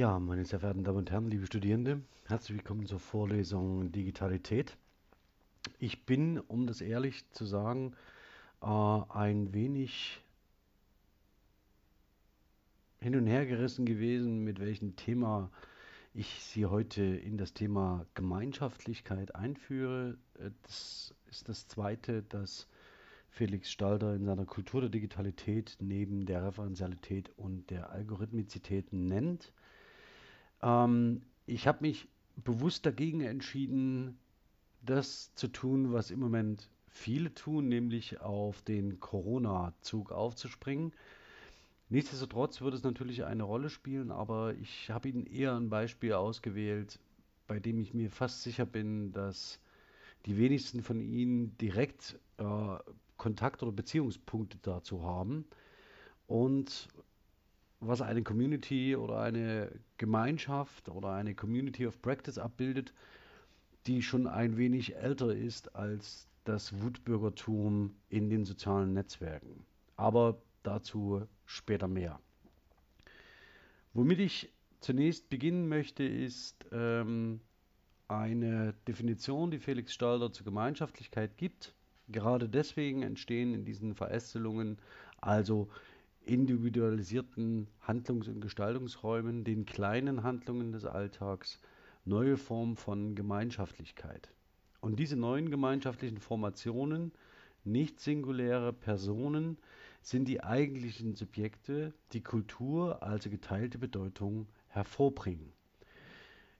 Ja, meine sehr verehrten Damen und Herren, liebe Studierende, herzlich willkommen zur Vorlesung Digitalität. Ich bin, um das ehrlich zu sagen, äh, ein wenig hin und her gerissen gewesen, mit welchem Thema ich Sie heute in das Thema Gemeinschaftlichkeit einführe. Äh, das ist das zweite, das Felix Stalder in seiner Kultur der Digitalität neben der Referenzialität und der Algorithmizität nennt. Ähm, ich habe mich bewusst dagegen entschieden, das zu tun, was im Moment viele tun, nämlich auf den Corona-Zug aufzuspringen. Nichtsdestotrotz wird es natürlich eine Rolle spielen, aber ich habe Ihnen eher ein Beispiel ausgewählt, bei dem ich mir fast sicher bin, dass die wenigsten von Ihnen direkt äh, Kontakt- oder Beziehungspunkte dazu haben. Und was eine Community oder eine Gemeinschaft oder eine Community of Practice abbildet, die schon ein wenig älter ist als das Wutbürgertum in den sozialen Netzwerken. Aber dazu später mehr. Womit ich zunächst beginnen möchte, ist ähm, eine Definition, die Felix Stalder zur Gemeinschaftlichkeit gibt. Gerade deswegen entstehen in diesen Verästelungen also individualisierten Handlungs- und Gestaltungsräumen, den kleinen Handlungen des Alltags, neue Formen von Gemeinschaftlichkeit. Und diese neuen gemeinschaftlichen Formationen, nicht singuläre Personen, sind die eigentlichen Subjekte, die Kultur, also geteilte Bedeutung, hervorbringen.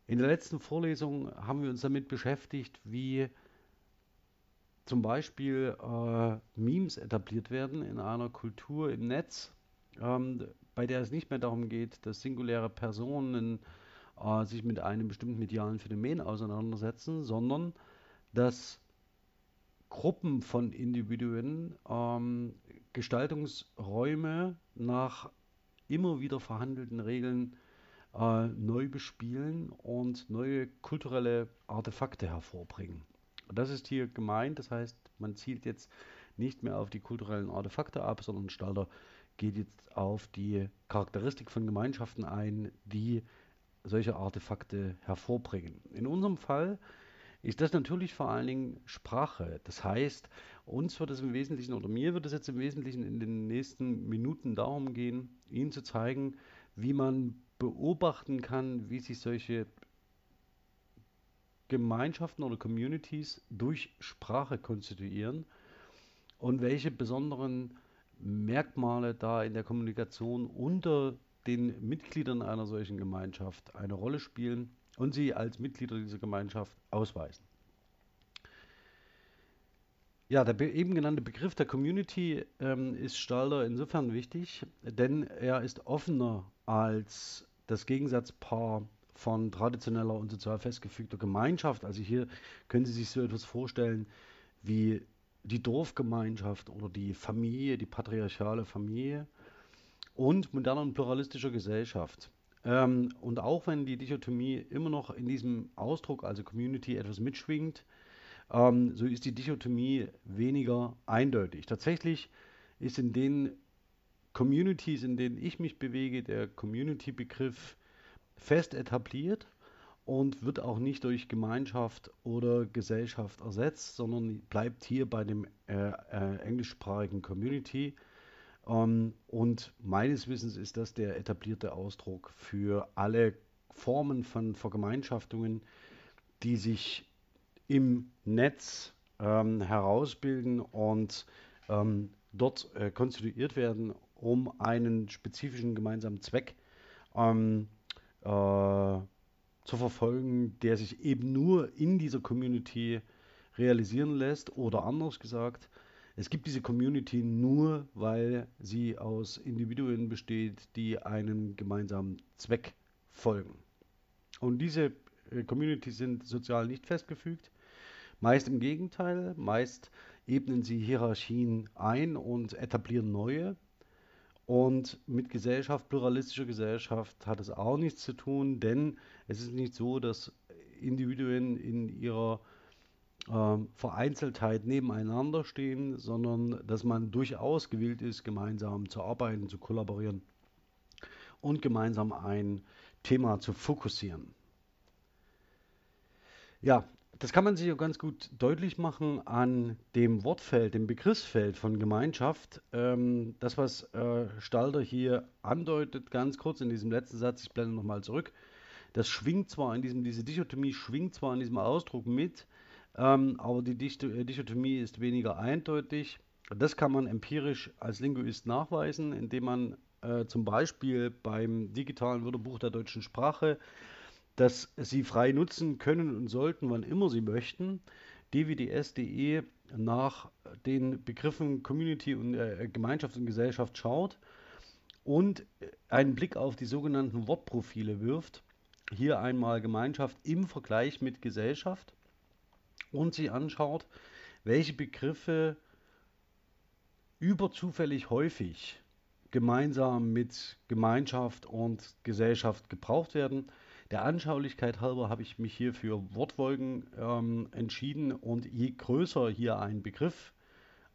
In der letzten Vorlesung haben wir uns damit beschäftigt, wie zum Beispiel äh, Memes etabliert werden in einer Kultur im Netz, ähm, bei der es nicht mehr darum geht, dass singuläre Personen äh, sich mit einem bestimmten medialen Phänomen auseinandersetzen, sondern dass Gruppen von Individuen ähm, Gestaltungsräume nach immer wieder verhandelten Regeln äh, neu bespielen und neue kulturelle Artefakte hervorbringen. Und das ist hier gemeint, das heißt, man zielt jetzt nicht mehr auf die kulturellen Artefakte ab, sondern Stalder geht jetzt auf die Charakteristik von Gemeinschaften ein, die solche Artefakte hervorbringen. In unserem Fall ist das natürlich vor allen Dingen Sprache. Das heißt, uns wird es im Wesentlichen oder mir wird es jetzt im Wesentlichen in den nächsten Minuten darum gehen, Ihnen zu zeigen, wie man beobachten kann, wie sich solche Gemeinschaften oder Communities durch Sprache konstituieren und welche besonderen Merkmale da in der Kommunikation unter den Mitgliedern einer solchen Gemeinschaft eine Rolle spielen und sie als Mitglieder dieser Gemeinschaft ausweisen. Ja, der eben genannte Begriff der Community ähm, ist Stalder insofern wichtig, denn er ist offener als das Gegensatzpaar von traditioneller und sozial festgefügter Gemeinschaft. Also hier können Sie sich so etwas vorstellen wie die Dorfgemeinschaft oder die Familie, die patriarchale Familie und moderner und pluralistischer Gesellschaft. Ähm, und auch wenn die Dichotomie immer noch in diesem Ausdruck, also Community, etwas mitschwingt, ähm, so ist die Dichotomie weniger eindeutig. Tatsächlich ist in den Communities, in denen ich mich bewege, der Community-Begriff fest etabliert und wird auch nicht durch Gemeinschaft oder Gesellschaft ersetzt, sondern bleibt hier bei dem äh, äh, englischsprachigen Community. Ähm, und meines Wissens ist das der etablierte Ausdruck für alle Formen von Vergemeinschaftungen, die sich im Netz ähm, herausbilden und ähm, dort äh, konstituiert werden, um einen spezifischen gemeinsamen Zweck ähm, äh, zu verfolgen, der sich eben nur in dieser Community realisieren lässt. Oder anders gesagt, es gibt diese Community nur, weil sie aus Individuen besteht, die einem gemeinsamen Zweck folgen. Und diese äh, Communities sind sozial nicht festgefügt. Meist im Gegenteil, meist ebnen sie Hierarchien ein und etablieren neue. Und mit Gesellschaft, pluralistischer Gesellschaft hat es auch nichts zu tun, denn es ist nicht so, dass Individuen in ihrer äh, Vereinzeltheit nebeneinander stehen, sondern dass man durchaus gewillt ist, gemeinsam zu arbeiten, zu kollaborieren und gemeinsam ein Thema zu fokussieren. Ja, das kann man sich ja ganz gut deutlich machen an dem Wortfeld, dem Begriffsfeld von Gemeinschaft. Ähm, das, was äh, Stalder hier andeutet, ganz kurz in diesem letzten Satz, ich blende nochmal zurück, das schwingt zwar in diesem, diese Dichotomie schwingt zwar in diesem Ausdruck mit, ähm, aber die äh, Dichotomie ist weniger eindeutig. Das kann man empirisch als Linguist nachweisen, indem man äh, zum Beispiel beim digitalen Wörterbuch der deutschen Sprache das sie frei nutzen können und sollten, wann immer sie möchten. dwds.de nach den Begriffen Community und äh, Gemeinschaft und Gesellschaft schaut und einen Blick auf die sogenannten Wortprofile wirft. Hier einmal Gemeinschaft im Vergleich mit Gesellschaft und sich anschaut, welche Begriffe überzufällig häufig gemeinsam mit Gemeinschaft und Gesellschaft gebraucht werden. Der Anschaulichkeit halber habe ich mich hier für Wortwolken ähm, entschieden und je größer hier ein Begriff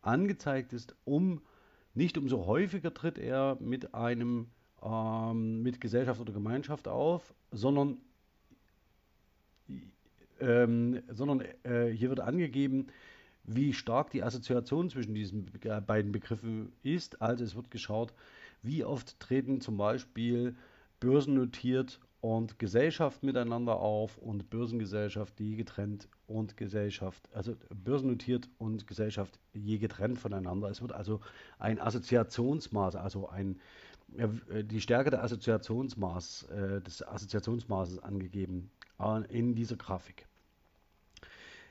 angezeigt ist, um nicht umso häufiger tritt er mit einem ähm, mit Gesellschaft oder Gemeinschaft auf, sondern ähm, sondern äh, hier wird angegeben, wie stark die Assoziation zwischen diesen beiden Begriffen ist. Also es wird geschaut, wie oft treten zum Beispiel börsennotiert und Gesellschaft miteinander auf und Börsengesellschaft je getrennt und Gesellschaft, also börsennotiert und Gesellschaft je getrennt voneinander. Es wird also ein Assoziationsmaß, also ein, die Stärke der Assoziationsmaß, äh, des Assoziationsmaßes angegeben äh, in dieser Grafik.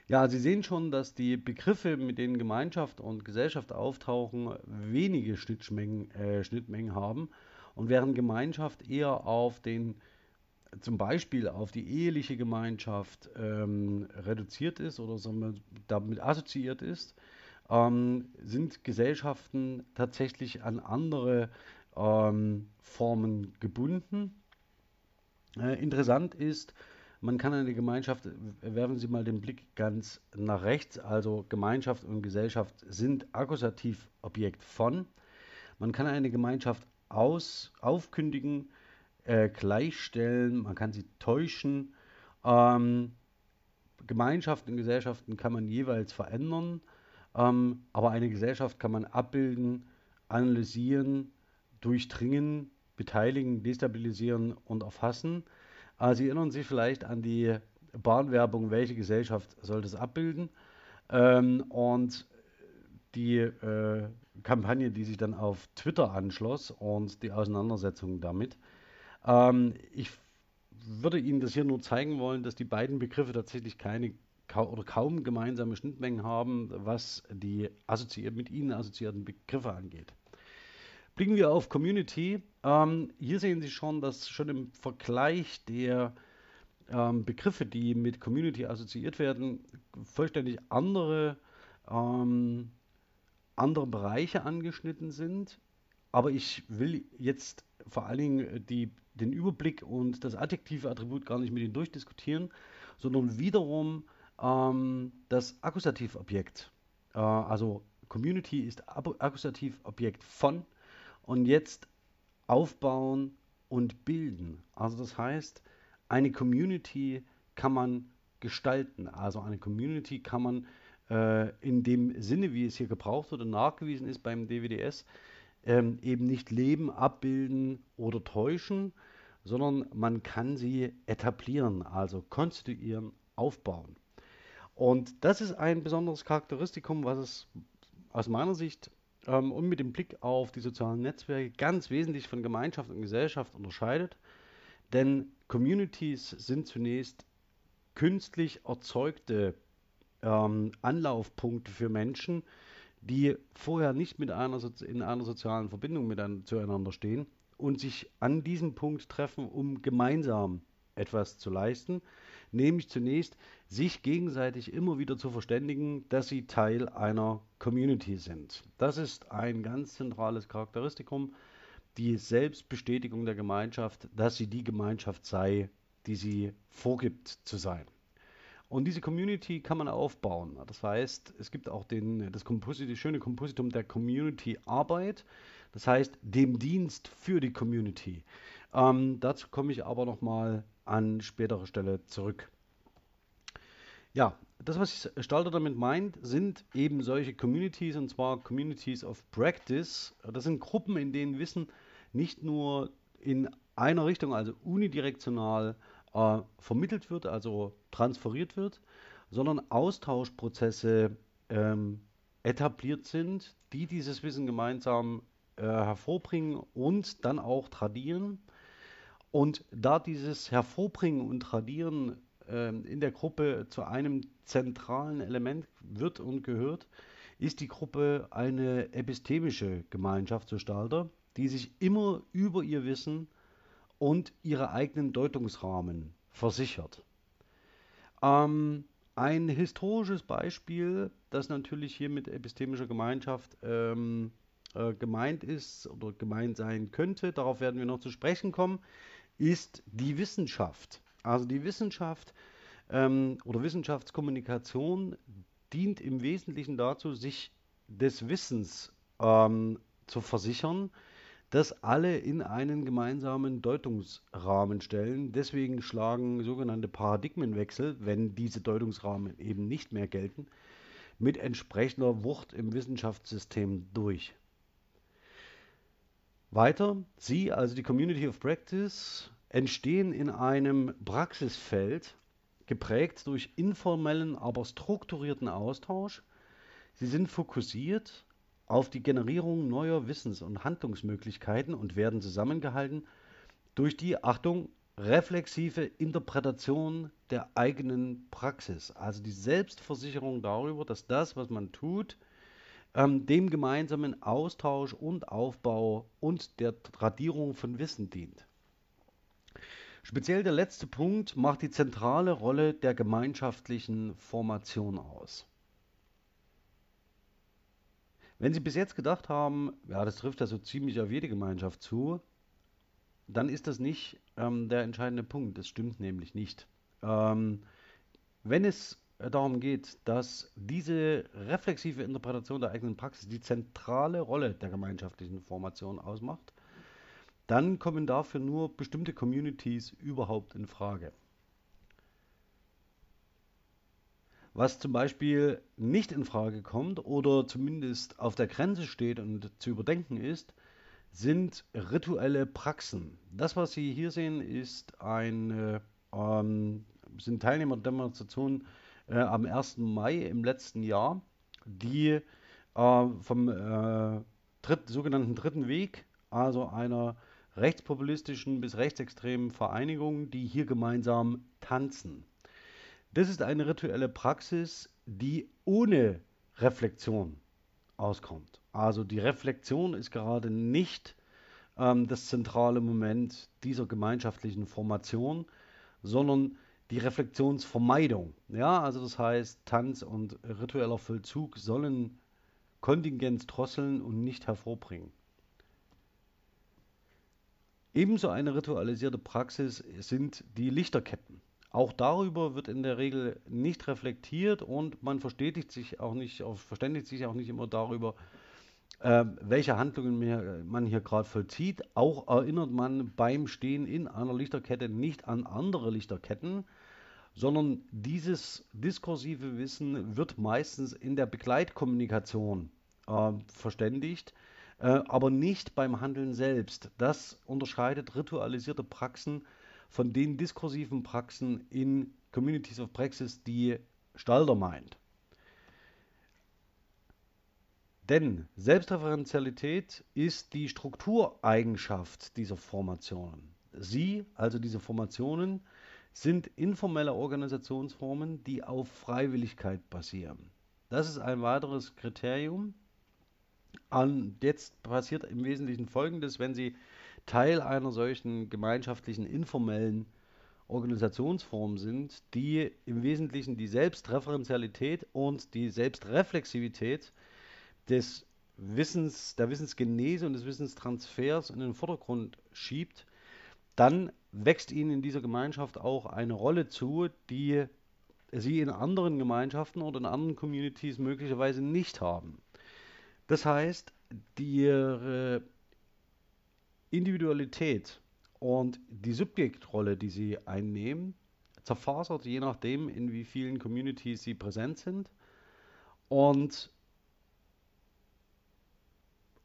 Ja, Sie sehen schon, dass die Begriffe, mit denen Gemeinschaft und Gesellschaft auftauchen, wenige Schnittmengen, äh, Schnittmengen haben und während Gemeinschaft eher auf den zum Beispiel auf die eheliche Gemeinschaft ähm, reduziert ist oder damit assoziiert ist, ähm, sind Gesellschaften tatsächlich an andere ähm, Formen gebunden. Äh, interessant ist, man kann eine Gemeinschaft, werfen Sie mal den Blick ganz nach rechts, also Gemeinschaft und Gesellschaft sind Akkusativobjekt von. Man kann eine Gemeinschaft aus, aufkündigen, äh, gleichstellen, man kann sie täuschen. Ähm, Gemeinschaften und Gesellschaften kann man jeweils verändern, ähm, aber eine Gesellschaft kann man abbilden, analysieren, durchdringen, beteiligen, destabilisieren und erfassen. Äh, Sie erinnern sich vielleicht an die Bahnwerbung, welche Gesellschaft soll das abbilden? Ähm, und die äh, Kampagne, die sich dann auf Twitter anschloss und die Auseinandersetzung damit. Ähm, ich würde Ihnen das hier nur zeigen wollen, dass die beiden Begriffe tatsächlich keine oder kaum gemeinsame Schnittmengen haben, was die mit ihnen assoziierten Begriffe angeht. Blicken wir auf Community. Ähm, hier sehen Sie schon, dass schon im Vergleich der ähm, Begriffe, die mit Community assoziiert werden, vollständig andere, ähm, andere Bereiche angeschnitten sind. Aber ich will jetzt vor allen Dingen die den Überblick und das adjektive Attribut gar nicht mit Ihnen durchdiskutieren, sondern wiederum ähm, das Akkusativobjekt. Äh, also Community ist Akkusativobjekt von und jetzt aufbauen und bilden. Also das heißt, eine Community kann man gestalten. Also eine Community kann man äh, in dem Sinne, wie es hier gebraucht oder nachgewiesen ist beim DWDS, ähm, eben nicht leben, abbilden oder täuschen, sondern man kann sie etablieren, also konstituieren, aufbauen. Und das ist ein besonderes Charakteristikum, was es aus meiner Sicht ähm, und mit dem Blick auf die sozialen Netzwerke ganz wesentlich von Gemeinschaft und Gesellschaft unterscheidet. Denn Communities sind zunächst künstlich erzeugte ähm, Anlaufpunkte für Menschen, die vorher nicht mit einer in einer sozialen Verbindung miteinander, zueinander stehen und sich an diesem Punkt treffen, um gemeinsam etwas zu leisten, nämlich zunächst sich gegenseitig immer wieder zu verständigen, dass sie Teil einer Community sind. Das ist ein ganz zentrales Charakteristikum, die Selbstbestätigung der Gemeinschaft, dass sie die Gemeinschaft sei, die sie vorgibt zu sein. Und diese Community kann man aufbauen. Das heißt, es gibt auch den, das, Komposit, das schöne Kompositum der Community-Arbeit, das heißt dem Dienst für die Community. Ähm, dazu komme ich aber nochmal an späterer Stelle zurück. Ja, das, was Stalter damit meint, sind eben solche Communities, und zwar Communities of Practice. Das sind Gruppen, in denen Wissen nicht nur in einer Richtung, also unidirektional, äh, vermittelt wird, also transferiert wird, sondern Austauschprozesse ähm, etabliert sind, die dieses Wissen gemeinsam äh, hervorbringen und dann auch tradieren. Und da dieses Hervorbringen und Tradieren äh, in der Gruppe zu einem zentralen Element wird und gehört, ist die Gruppe eine epistemische Gemeinschaft, so Stalter, die sich immer über ihr Wissen und ihre eigenen Deutungsrahmen versichert. Ähm, ein historisches Beispiel, das natürlich hier mit epistemischer Gemeinschaft ähm, äh, gemeint ist oder gemeint sein könnte, darauf werden wir noch zu sprechen kommen, ist die Wissenschaft. Also die Wissenschaft ähm, oder Wissenschaftskommunikation dient im Wesentlichen dazu, sich des Wissens ähm, zu versichern, das alle in einen gemeinsamen Deutungsrahmen stellen. Deswegen schlagen sogenannte Paradigmenwechsel, wenn diese Deutungsrahmen eben nicht mehr gelten, mit entsprechender Wucht im Wissenschaftssystem durch. Weiter, Sie, also die Community of Practice, entstehen in einem Praxisfeld, geprägt durch informellen, aber strukturierten Austausch. Sie sind fokussiert auf die Generierung neuer Wissens- und Handlungsmöglichkeiten und werden zusammengehalten durch die, Achtung, reflexive Interpretation der eigenen Praxis. Also die Selbstversicherung darüber, dass das, was man tut, ähm, dem gemeinsamen Austausch und Aufbau und der Tradierung von Wissen dient. Speziell der letzte Punkt macht die zentrale Rolle der gemeinschaftlichen Formation aus. Wenn Sie bis jetzt gedacht haben, ja, das trifft ja so ziemlich auf jede Gemeinschaft zu, dann ist das nicht ähm, der entscheidende Punkt. Das stimmt nämlich nicht. Ähm, wenn es darum geht, dass diese reflexive Interpretation der eigenen Praxis die zentrale Rolle der gemeinschaftlichen Formation ausmacht, dann kommen dafür nur bestimmte Communities überhaupt in Frage. Was zum Beispiel nicht in Frage kommt oder zumindest auf der Grenze steht und zu überdenken ist, sind rituelle Praxen. Das, was Sie hier sehen, ist ein, ähm, sind Teilnehmer der Demonstration äh, am 1. Mai im letzten Jahr, die äh, vom äh, dritt, sogenannten Dritten Weg, also einer rechtspopulistischen bis rechtsextremen Vereinigung, die hier gemeinsam tanzen. Das ist eine rituelle Praxis, die ohne Reflexion auskommt. Also die Reflexion ist gerade nicht ähm, das zentrale Moment dieser gemeinschaftlichen Formation, sondern die Reflexionsvermeidung. Ja, also das heißt, Tanz und ritueller Vollzug sollen Kontingenz drosseln und nicht hervorbringen. Ebenso eine ritualisierte Praxis sind die Lichterketten. Auch darüber wird in der Regel nicht reflektiert und man verstetigt sich auch nicht, verständigt sich auch nicht immer darüber, äh, welche Handlungen man hier gerade vollzieht. Auch erinnert man beim Stehen in einer Lichterkette nicht an andere Lichterketten, sondern dieses diskursive Wissen wird meistens in der Begleitkommunikation äh, verständigt, äh, aber nicht beim Handeln selbst. Das unterscheidet ritualisierte Praxen von den diskursiven Praxen in Communities of Praxis, die Stalder meint. Denn Selbstreferenzialität ist die Struktureigenschaft dieser Formationen. Sie, also diese Formationen, sind informelle Organisationsformen, die auf Freiwilligkeit basieren. Das ist ein weiteres Kriterium. Und jetzt passiert im Wesentlichen Folgendes, wenn Sie Teil einer solchen gemeinschaftlichen informellen Organisationsformen sind, die im Wesentlichen die Selbstreferenzialität und die Selbstreflexivität des Wissens, der Wissensgenese und des Wissenstransfers in den Vordergrund schiebt, dann wächst ihnen in dieser Gemeinschaft auch eine Rolle zu, die sie in anderen Gemeinschaften oder in anderen Communities möglicherweise nicht haben. Das heißt, die Individualität und die Subjektrolle, die sie einnehmen, zerfasert je nachdem, in wie vielen Communities sie präsent sind. Und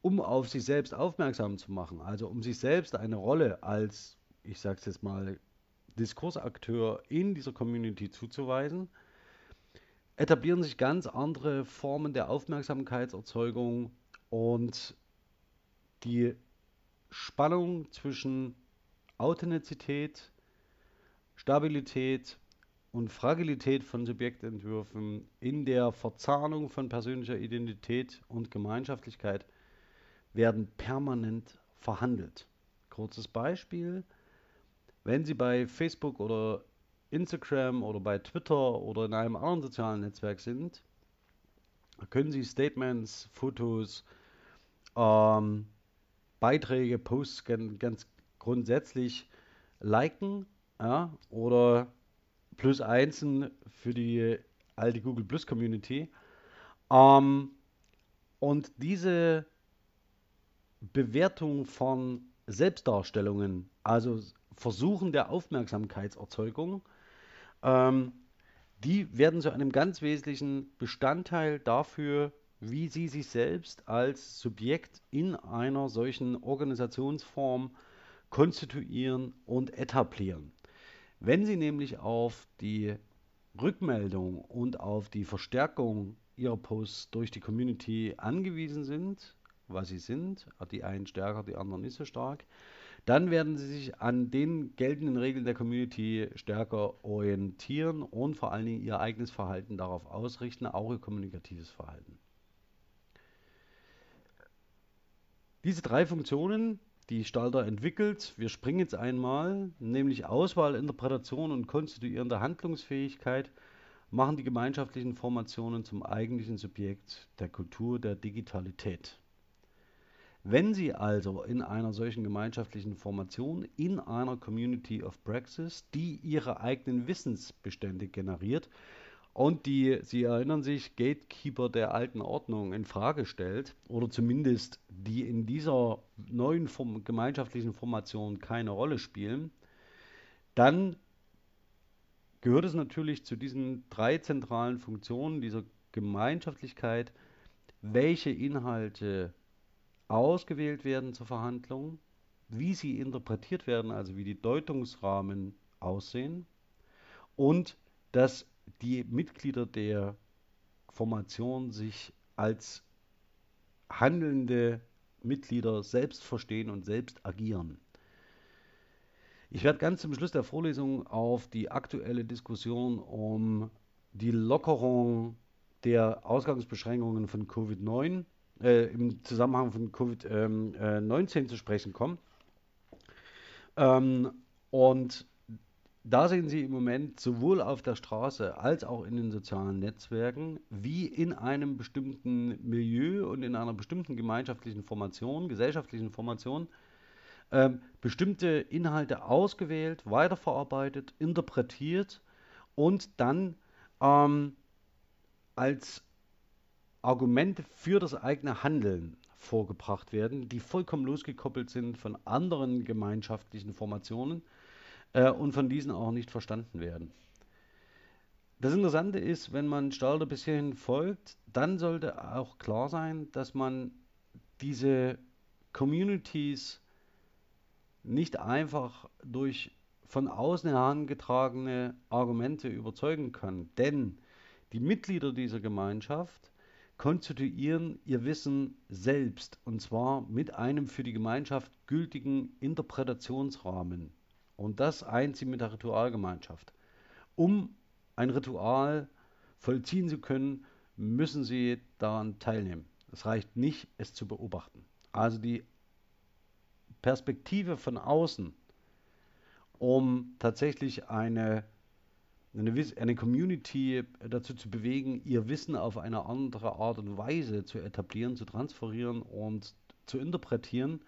um auf sich selbst aufmerksam zu machen, also um sich selbst eine Rolle als, ich sage es jetzt mal, Diskursakteur in dieser Community zuzuweisen, etablieren sich ganz andere Formen der Aufmerksamkeitserzeugung und die Spannung zwischen Authentizität, Stabilität und Fragilität von Subjektentwürfen in der Verzahnung von persönlicher Identität und Gemeinschaftlichkeit werden permanent verhandelt. Kurzes Beispiel, wenn Sie bei Facebook oder Instagram oder bei Twitter oder in einem anderen sozialen Netzwerk sind, können Sie Statements, Fotos, ähm, Beiträge, Posts ganz, grundsätzlich liken ja, oder plus einsen für die alte Google Plus Community. Ähm, und diese Bewertung von Selbstdarstellungen, also Versuchen der Aufmerksamkeitserzeugung, ähm, die werden zu einem ganz wesentlichen Bestandteil dafür, wie Sie sich selbst als Subjekt in einer solchen Organisationsform konstituieren und etablieren. Wenn Sie nämlich auf die Rückmeldung und auf die Verstärkung Ihrer Posts durch die Community angewiesen sind, was sie sind, die einen stärker, die anderen nicht so stark, dann werden sie sich an den geltenden Regeln der Community stärker orientieren und vor allen Dingen ihr eigenes Verhalten darauf ausrichten, auch ihr kommunikatives Verhalten. Diese drei Funktionen, die Stalter entwickelt, wir springen jetzt einmal, nämlich Auswahl, Interpretation und konstituierende Handlungsfähigkeit, machen die gemeinschaftlichen Formationen zum eigentlichen Subjekt der Kultur der Digitalität. Wenn Sie also in einer solchen gemeinschaftlichen Formation, in einer Community of Praxis, die ihre eigenen Wissensbestände generiert und die, Sie erinnern sich, Gatekeeper der alten Ordnung in Frage stellt oder zumindest die in dieser neuen Form, gemeinschaftlichen Formation keine Rolle spielen, dann gehört es natürlich zu diesen drei zentralen Funktionen dieser Gemeinschaftlichkeit, welche Inhalte ausgewählt werden zur Verhandlung, wie sie interpretiert werden, also wie die Deutungsrahmen aussehen und dass die Mitglieder der Formation sich als handelnde Mitglieder selbst verstehen und selbst agieren. Ich werde ganz zum Schluss der Vorlesung auf die aktuelle Diskussion um die Lockerung der Ausgangsbeschränkungen von Covid-19 äh, im Zusammenhang von Covid-19 ähm, äh, zu sprechen kommen. Ähm, und da sehen Sie im Moment sowohl auf der Straße als auch in den sozialen Netzwerken, wie in einem bestimmten Milieu und in einer bestimmten gemeinschaftlichen Formation, gesellschaftlichen Formation, äh, bestimmte Inhalte ausgewählt, weiterverarbeitet, interpretiert und dann ähm, als Argumente für das eigene Handeln vorgebracht werden, die vollkommen losgekoppelt sind von anderen gemeinschaftlichen Formationen äh, und von diesen auch nicht verstanden werden. Das Interessante ist, wenn man Stalder bis hierhin folgt, dann sollte auch klar sein, dass man diese Communities nicht einfach durch von außen herangetragene Argumente überzeugen kann. Denn die Mitglieder dieser Gemeinschaft konstituieren ihr Wissen selbst und zwar mit einem für die Gemeinschaft gültigen Interpretationsrahmen. Und das eint sie mit der Ritualgemeinschaft. Um ein Ritual vollziehen zu können, müssen sie daran teilnehmen. Es reicht nicht, es zu beobachten. Also die Perspektive von außen um tatsächlich eine, eine, eine Community dazu zu bewegen, ihr Wissen auf eine andere Art und Weise zu etablieren, zu transferieren und zu interpretieren,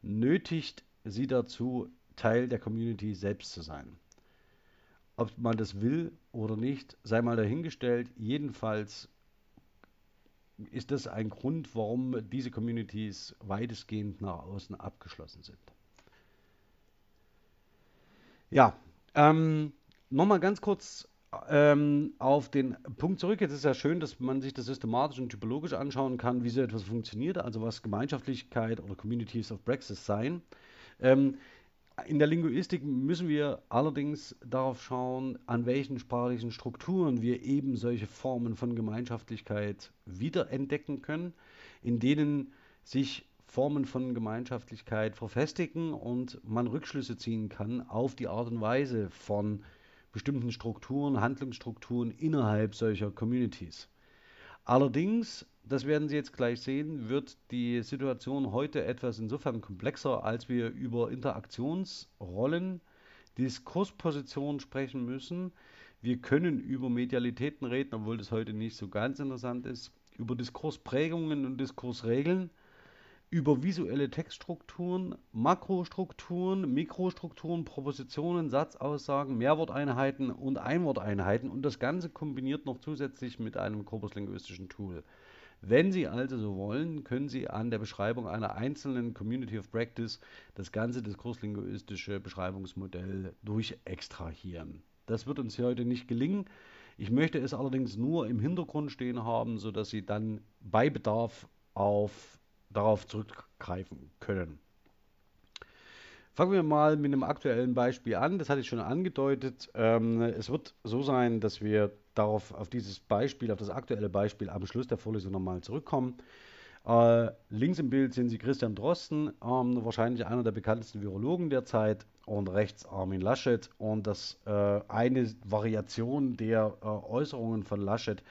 nötigt sie dazu, Teil der Community selbst zu sein. Ob man das will oder nicht, sei mal dahingestellt. Jedenfalls ist das ein Grund, warum diese Communities weitestgehend nach außen abgeschlossen sind. Ja, ähm, nochmal ganz kurz ähm, auf den Punkt zurück. Jetzt ist ja schön, dass man sich das systematisch und typologisch anschauen kann, wie so etwas funktioniert, also was Gemeinschaftlichkeit oder Communities of Praxis sein. Ähm, in der Linguistik müssen wir allerdings darauf schauen, an welchen sprachlichen Strukturen wir eben solche Formen von Gemeinschaftlichkeit wiederentdecken können, in denen sich Formen von Gemeinschaftlichkeit verfestigen und man Rückschlüsse ziehen kann auf die Art und Weise von bestimmten Strukturen, Handlungsstrukturen innerhalb solcher Communities. Allerdings, das werden Sie jetzt gleich sehen, wird die Situation heute etwas insofern komplexer, als wir über Interaktionsrollen, Diskurspositionen sprechen müssen. Wir können über Medialitäten reden, obwohl das heute nicht so ganz interessant ist, über Diskursprägungen und Diskursregeln über visuelle Textstrukturen, Makrostrukturen, Mikrostrukturen, Propositionen, Satzaussagen, Mehrworteinheiten und Einworteinheiten und das Ganze kombiniert noch zusätzlich mit einem korpuslinguistischen Tool. Wenn Sie also so wollen, können Sie an der Beschreibung einer einzelnen Community of Practice das ganze diskurslinguistische Beschreibungsmodell durchextrahieren. Das wird uns hier heute nicht gelingen. Ich möchte es allerdings nur im Hintergrund stehen haben, sodass Sie dann bei Bedarf auf darauf zurückgreifen können. Fangen wir mal mit einem aktuellen Beispiel an. Das hatte ich schon angedeutet. Ähm, es wird so sein, dass wir darauf, auf dieses Beispiel, auf das aktuelle Beispiel am Schluss der Vorlesung nochmal zurückkommen. Äh, links im Bild sehen Sie Christian Drosten, ähm, wahrscheinlich einer der bekanntesten Virologen der Zeit, und rechts Armin Laschet. Und das äh, eine Variation der äh, Äußerungen von Laschet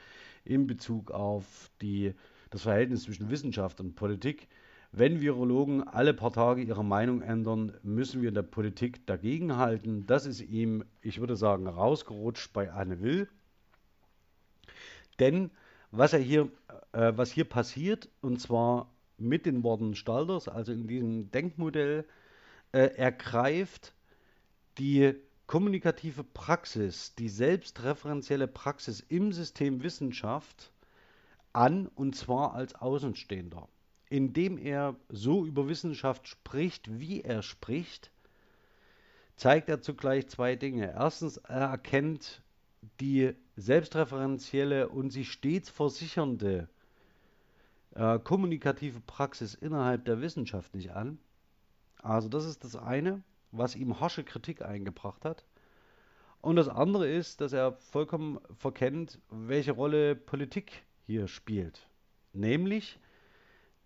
in Bezug auf die das Verhältnis zwischen Wissenschaft und Politik. Wenn Virologen alle paar Tage ihre Meinung ändern, müssen wir in der Politik dagegenhalten. Das ist ihm, ich würde sagen, rausgerutscht bei Anne Will. Denn was, er hier, äh, was hier passiert, und zwar mit den Worten Stalters, also in diesem Denkmodell, äh, ergreift die kommunikative Praxis, die selbstreferenzielle Praxis im System Wissenschaft an, und zwar als Außenstehender. Indem er so über Wissenschaft spricht, wie er spricht, zeigt er zugleich zwei Dinge. Erstens, er erkennt die selbstreferenzielle und sich stets versichernde äh, kommunikative Praxis innerhalb der Wissenschaft nicht an. Also das ist das eine, was ihm harsche Kritik eingebracht hat. Und das andere ist, dass er vollkommen verkennt, welche Rolle Politik hier spielt. Nämlich,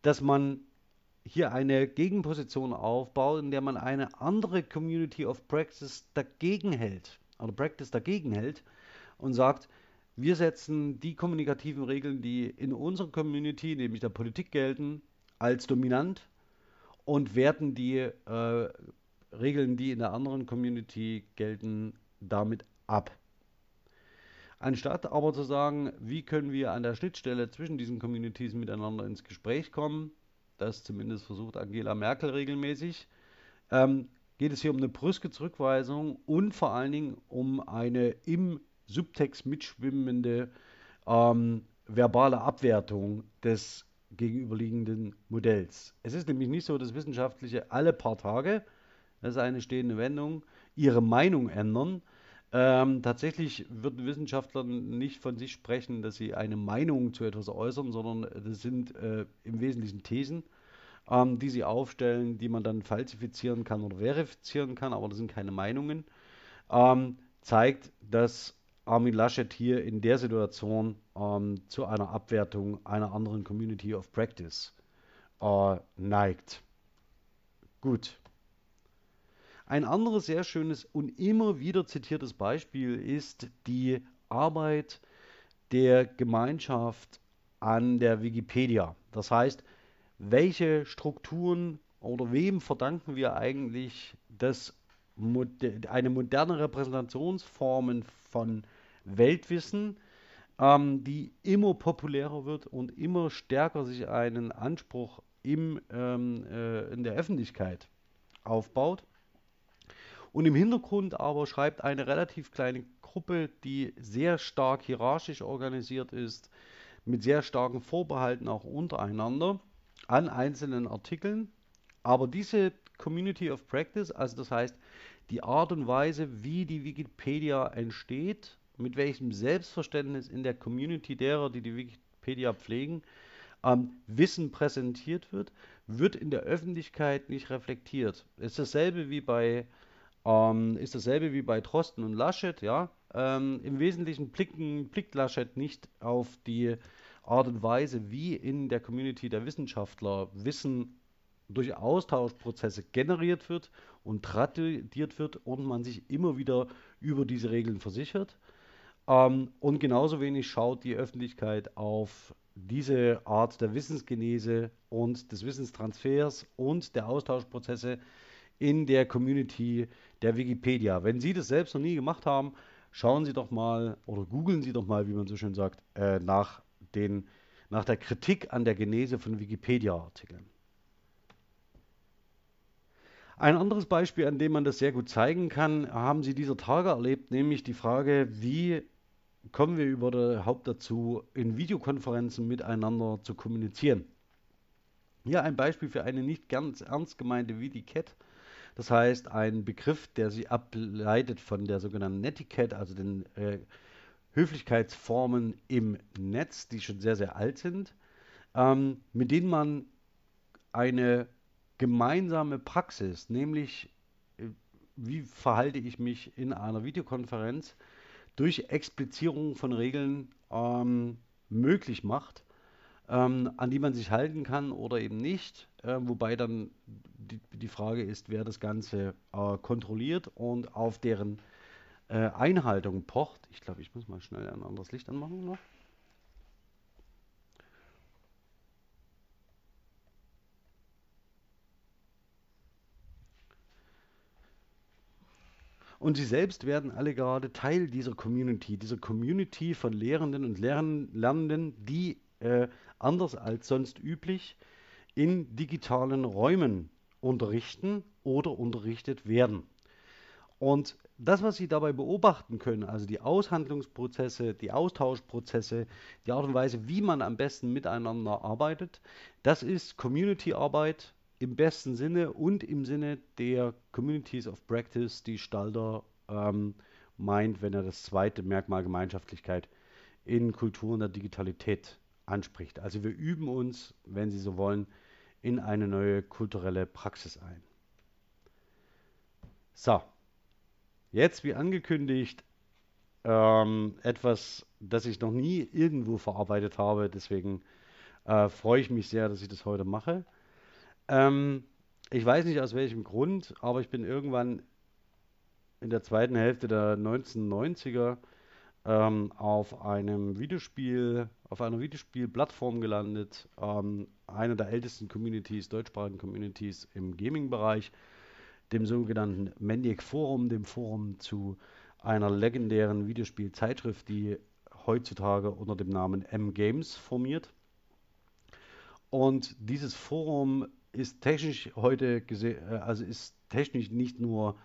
dass man hier eine Gegenposition aufbaut, in der man eine andere Community of Practice dagegen hält, oder Practice dagegen hält und sagt, wir setzen die kommunikativen Regeln, die in unserer Community, nämlich der Politik gelten, als dominant und werten die äh, Regeln, die in der anderen Community gelten, damit ab. Anstatt aber zu sagen, wie können wir an der Schnittstelle zwischen diesen Communities miteinander ins Gespräch kommen, das zumindest versucht Angela Merkel regelmäßig, ähm, geht es hier um eine brüske Zurückweisung und vor allen Dingen um eine im Subtext mitschwimmende ähm, verbale Abwertung des gegenüberliegenden Modells. Es ist nämlich nicht so, dass Wissenschaftliche alle paar Tage, das ist eine stehende Wendung, ihre Meinung ändern, ähm, tatsächlich würden Wissenschaftler nicht von sich sprechen, dass sie eine Meinung zu etwas äußern, sondern das sind äh, im Wesentlichen Thesen, ähm, die sie aufstellen, die man dann falsifizieren kann oder verifizieren kann, aber das sind keine Meinungen. Ähm, zeigt, dass Armin Laschet hier in der Situation ähm, zu einer Abwertung einer anderen Community of Practice äh, neigt. Gut. Ein anderes sehr schönes und immer wieder zitiertes Beispiel ist die Arbeit der Gemeinschaft an der Wikipedia. Das heißt, welche Strukturen oder wem verdanken wir eigentlich, dass eine moderne Repräsentationsform von Weltwissen, ähm, die immer populärer wird und immer stärker sich einen Anspruch im, ähm, äh, in der Öffentlichkeit aufbaut. Und im Hintergrund aber schreibt eine relativ kleine Gruppe, die sehr stark hierarchisch organisiert ist, mit sehr starken Vorbehalten auch untereinander an einzelnen Artikeln. Aber diese Community of Practice, also das heißt die Art und Weise, wie die Wikipedia entsteht, mit welchem Selbstverständnis in der Community derer, die die Wikipedia pflegen, ähm, Wissen präsentiert wird, wird in der Öffentlichkeit nicht reflektiert. Ist dasselbe wie bei ähm, ist dasselbe wie bei Trosten und Laschet, ja. Ähm, Im Wesentlichen blicken, blickt Laschet nicht auf die Art und Weise, wie in der Community der Wissenschaftler Wissen durch Austauschprozesse generiert wird und tradiert wird und man sich immer wieder über diese Regeln versichert. Ähm, und genauso wenig schaut die Öffentlichkeit auf diese Art der Wissensgenese und des Wissenstransfers und der Austauschprozesse in der Community der Wikipedia. Wenn Sie das selbst noch nie gemacht haben, schauen Sie doch mal oder googeln Sie doch mal, wie man so schön sagt, äh, nach, den, nach der Kritik an der Genese von Wikipedia-Artikeln. Ein anderes Beispiel, an dem man das sehr gut zeigen kann, haben Sie dieser Tage erlebt, nämlich die Frage, wie kommen wir überhaupt dazu, in Videokonferenzen miteinander zu kommunizieren. Hier ein Beispiel für eine nicht ganz ernst gemeinte Vidicat. Das heißt, ein Begriff, der sich ableitet von der sogenannten Netiquette, also den äh, Höflichkeitsformen im Netz, die schon sehr, sehr alt sind, ähm, mit denen man eine gemeinsame Praxis, nämlich äh, wie verhalte ich mich in einer Videokonferenz, durch Explizierung von Regeln ähm, möglich macht, ähm, an die man sich halten kann oder eben nicht. Äh, wobei dann die, die, Frage ist, wer das Ganze äh, kontrolliert und auf deren äh, Einhaltung pocht. Ich glaube, ich muss mal schnell ein anderes Licht anmachen noch. Und sie selbst werden alle gerade Teil dieser Community, dieser Community von Lehrenden und Lern Lernenden, die äh, anders als sonst üblich in digitalen Räumen unterrichten oder unterrichtet werden. Und das, was Sie dabei beobachten können, also die Aushandlungsprozesse, die Austauschprozesse, die Art und Weise, wie man am besten miteinander arbeitet, das ist Community-Arbeit im besten Sinne und im Sinne der Communities of Practice, die Stalder ähm, meint, wenn er das zweite Merkmal Gemeinschaftlichkeit in Kulturen der Digitalität anspricht. Also wir üben uns, wenn Sie so wollen, in eine neue kulturelle Praxis ein. So, jetzt wie angekündigt ähm, etwas, das ich noch nie irgendwo verarbeitet habe. Deswegen äh, freue ich mich sehr, dass ich das heute mache. Ähm, ich weiß nicht aus welchem Grund, aber ich bin irgendwann in der zweiten Hälfte der 1990er ähm, auf einem Videospiel, auf einer Videospielplattform gelandet, ähm, einer der ältesten Communities, deutschsprachigen Communities im Gaming-Bereich, dem sogenannten Maniac Forum, dem Forum zu einer legendären Videospielzeitschrift, die heutzutage unter dem Namen M-Games formiert. Und dieses Forum ist technisch heute gesehen, äh, also ist technisch nicht nur,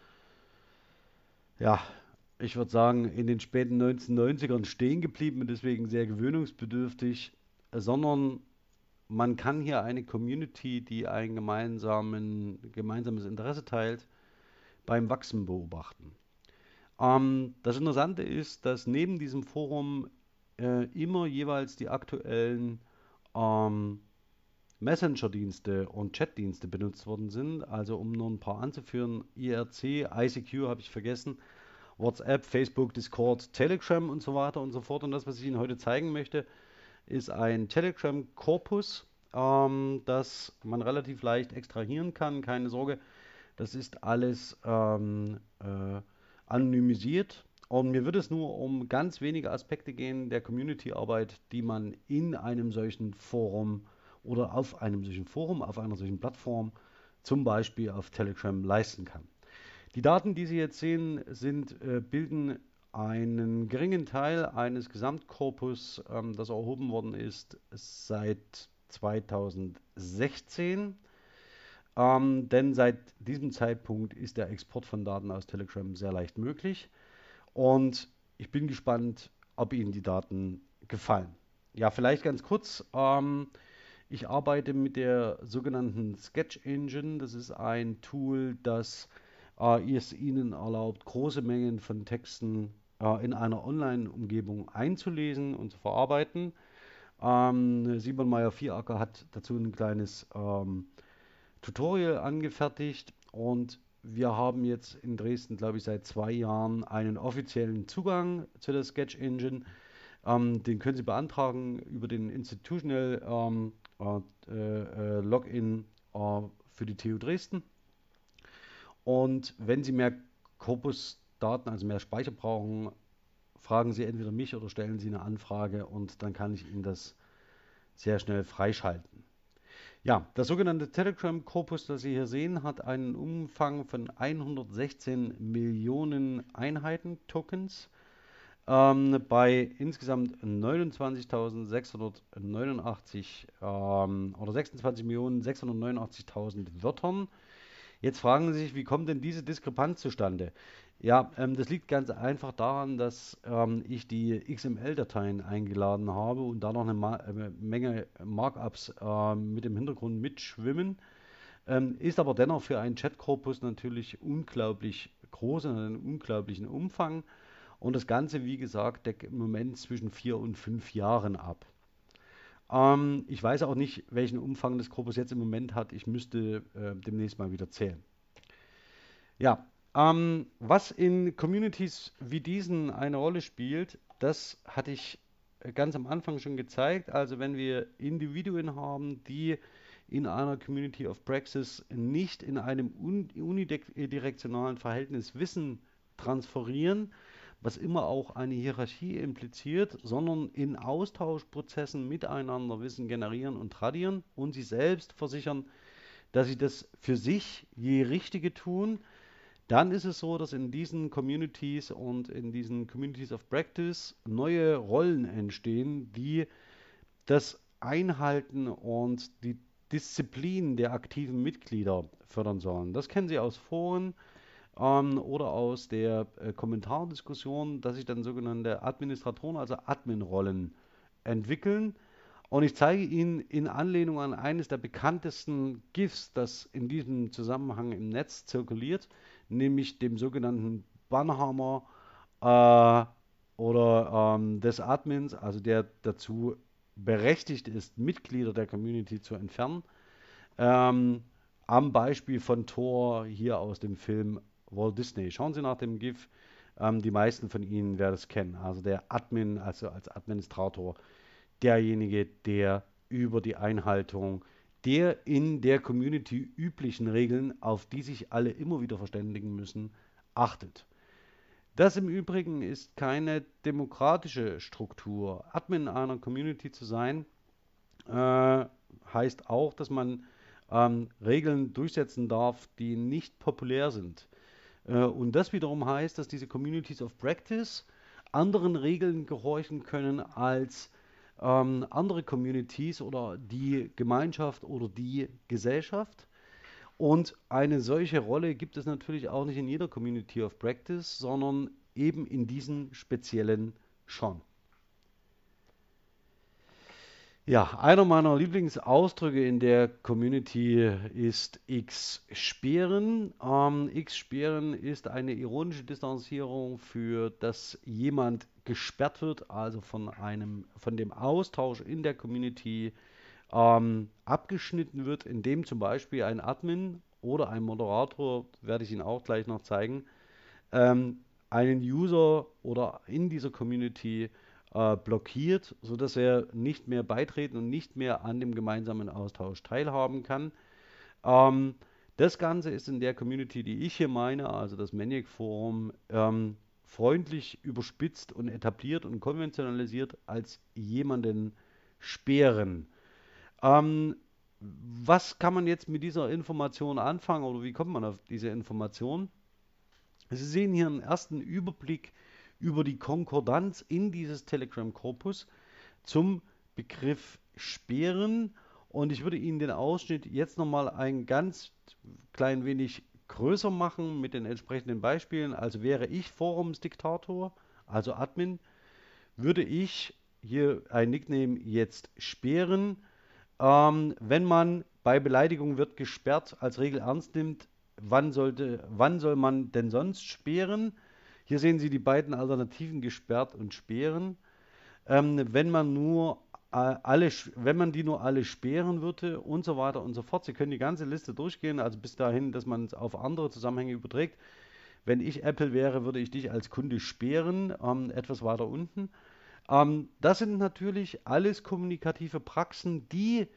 ja, ich würde sagen, in den späten 1990ern stehen geblieben und deswegen sehr gewöhnungsbedürftig, sondern man kann hier eine Community, die ein gemeinsames Interesse teilt, beim Wachsen beobachten. Ähm, das Interessante ist, dass neben diesem Forum äh, immer jeweils die aktuellen ähm, Messenger-Dienste und Chat-Dienste benutzt worden sind. Also um nur ein paar anzuführen, IRC, ICQ habe ich vergessen, WhatsApp, Facebook, Discord, Telegram und so weiter und so fort. Und das, was ich Ihnen heute zeigen möchte, ist ein Telegram-Korpus, ähm, das man relativ leicht extrahieren kann. Keine Sorge, das ist alles ähm, äh, anonymisiert. Und mir wird es nur um ganz wenige Aspekte gehen der Community-Arbeit, die man in einem solchen Forum oder auf einem solchen Forum, auf einer solchen Plattform, zum Beispiel auf Telegram, leisten kann. Die Daten, die Sie jetzt sehen, sind, äh, bilden einen geringen Teil eines Gesamtkorpus, ähm, das erhoben worden ist seit 2016. Ähm, denn seit diesem Zeitpunkt ist der Export von Daten aus Telegram sehr leicht möglich. Und ich bin gespannt, ob Ihnen die Daten gefallen. Ja, vielleicht ganz kurz. Ähm, ich arbeite mit der sogenannten Sketch Engine. Das ist ein Tool, das äh, es Ihnen erlaubt, große Mengen von Texten äh, in einer Online-Umgebung einzulesen und zu verarbeiten. Ähm, Simon Meyer-Vieracker hat dazu ein kleines ähm, Tutorial angefertigt und wir haben jetzt in Dresden, glaube ich, seit zwei Jahren einen offiziellen Zugang zu der Sketch Engine. Ähm, den können Sie beantragen über den Institutional ähm, äh, äh, Login äh, für die TU Dresden. Und wenn Sie mehr Corpus-Daten, also mehr Speicher brauchen, fragen Sie entweder mich oder stellen Sie eine Anfrage und dann kann ich Ihnen das sehr schnell freischalten. Ja, das sogenannte Telegram Corpus, das Sie hier sehen, hat einen Umfang von 116 Millionen Einheiten Tokens ähm, bei insgesamt 29.689 ähm, oder 26.689.000 Wörtern. Jetzt fragen Sie sich, wie kommt denn diese Diskrepanz zustande? Ja, ähm, das liegt ganz einfach daran, dass ähm, ich die XML-Dateien eingeladen habe und da noch eine Ma äh, Menge Markups äh, mit dem Hintergrund mitschwimmen. Ähm, ist aber dennoch für einen Chat-Korpus natürlich unglaublich groß und einen unglaublichen Umfang. Und das Ganze, wie gesagt, deckt im Moment zwischen vier und fünf Jahren ab. Ähm, ich weiß auch nicht, welchen Umfang das Korpus jetzt im Moment hat. Ich müsste äh, demnächst mal wieder zählen. Ja, ähm, was in Communities wie diesen eine Rolle spielt, das hatte ich äh, ganz am Anfang schon gezeigt. Also wenn wir Individuen haben, die in einer Community of Praxis nicht in einem unidirektionalen Verhältnis Wissen transferieren, was immer auch eine Hierarchie impliziert, sondern in Austauschprozessen miteinander Wissen generieren und tradieren und sie selbst versichern, dass sie das für sich je Richtige tun, dann ist es so, dass in diesen Communities und in diesen Communities of Practice neue Rollen entstehen, die das Einhalten und die Disziplin der aktiven Mitglieder fördern sollen. Das kennen Sie aus Foren ähm, oder aus der äh, Kommentardiskussion, dass sich dann sogenannte Administratoren, also Admin-Rollen entwickeln. Und ich zeige Ihnen in Anlehnung an eines der bekanntesten GIFs, das in diesem Zusammenhang im Netz zirkuliert, nämlich dem sogenannten Bannhammer äh, oder ähm, des Admins, also der dazu berechtigt ist, Mitglieder der Community zu entfernen. Ähm, am Beispiel von Thor hier aus dem Film Walt Disney. Schauen Sie nach dem GIF. Ähm, die meisten von Ihnen werden es kennen. Also der Admin, also als Administrator, derjenige, der über die Einhaltung der in der Community üblichen Regeln, auf die sich alle immer wieder verständigen müssen, achtet. Das im Übrigen ist keine demokratische Struktur. Admin einer Community zu sein, äh, heißt auch, dass man ähm, Regeln durchsetzen darf, die nicht populär sind. Äh, und das wiederum heißt, dass diese Communities of Practice anderen Regeln gehorchen können als ähm, andere Communities oder die Gemeinschaft oder die Gesellschaft. Und eine solche Rolle gibt es natürlich auch nicht in jeder Community of Practice, sondern eben in diesen speziellen schon. Ja, einer meiner Lieblingsausdrücke in der Community ist X-Sperren. Ähm, X-Sperren ist eine ironische Distanzierung für, dass jemand gesperrt wird, also von einem, von dem Austausch in der Community ähm, abgeschnitten wird, indem zum Beispiel ein Admin oder ein Moderator, werde ich Ihnen auch gleich noch zeigen, ähm, einen User oder in dieser Community äh, blockiert, sodass er nicht mehr beitreten und nicht mehr an dem gemeinsamen Austausch teilhaben kann. Ähm, das Ganze ist in der Community, die ich hier meine, also das Maniac Forum, ähm, freundlich überspitzt und etabliert und konventionalisiert als jemanden sperren. Ähm, was kann man jetzt mit dieser Information anfangen oder wie kommt man auf diese Information? Sie sehen hier einen ersten Überblick über die Konkordanz in dieses Telegram-Korpus zum Begriff Speeren. Und ich würde Ihnen den Ausschnitt jetzt nochmal ein ganz klein wenig größer machen mit den entsprechenden Beispielen. Also wäre ich Forumsdiktator, also Admin, würde ich hier ein Nickname jetzt sperren. Ähm, wenn man bei Beleidigung wird gesperrt als Regel ernst nimmt, wann, sollte, wann soll man denn sonst sperren? Hier sehen Sie die beiden Alternativen gesperrt und sperren. Ähm, wenn man nur äh, alle, wenn man die nur alle sperren würde und so weiter und so fort. Sie können die ganze Liste durchgehen, also bis dahin, dass man es auf andere Zusammenhänge überträgt. Wenn ich Apple wäre, würde ich dich als Kunde sperren, ähm, etwas weiter unten. Ähm, das sind natürlich alles kommunikative Praxen, die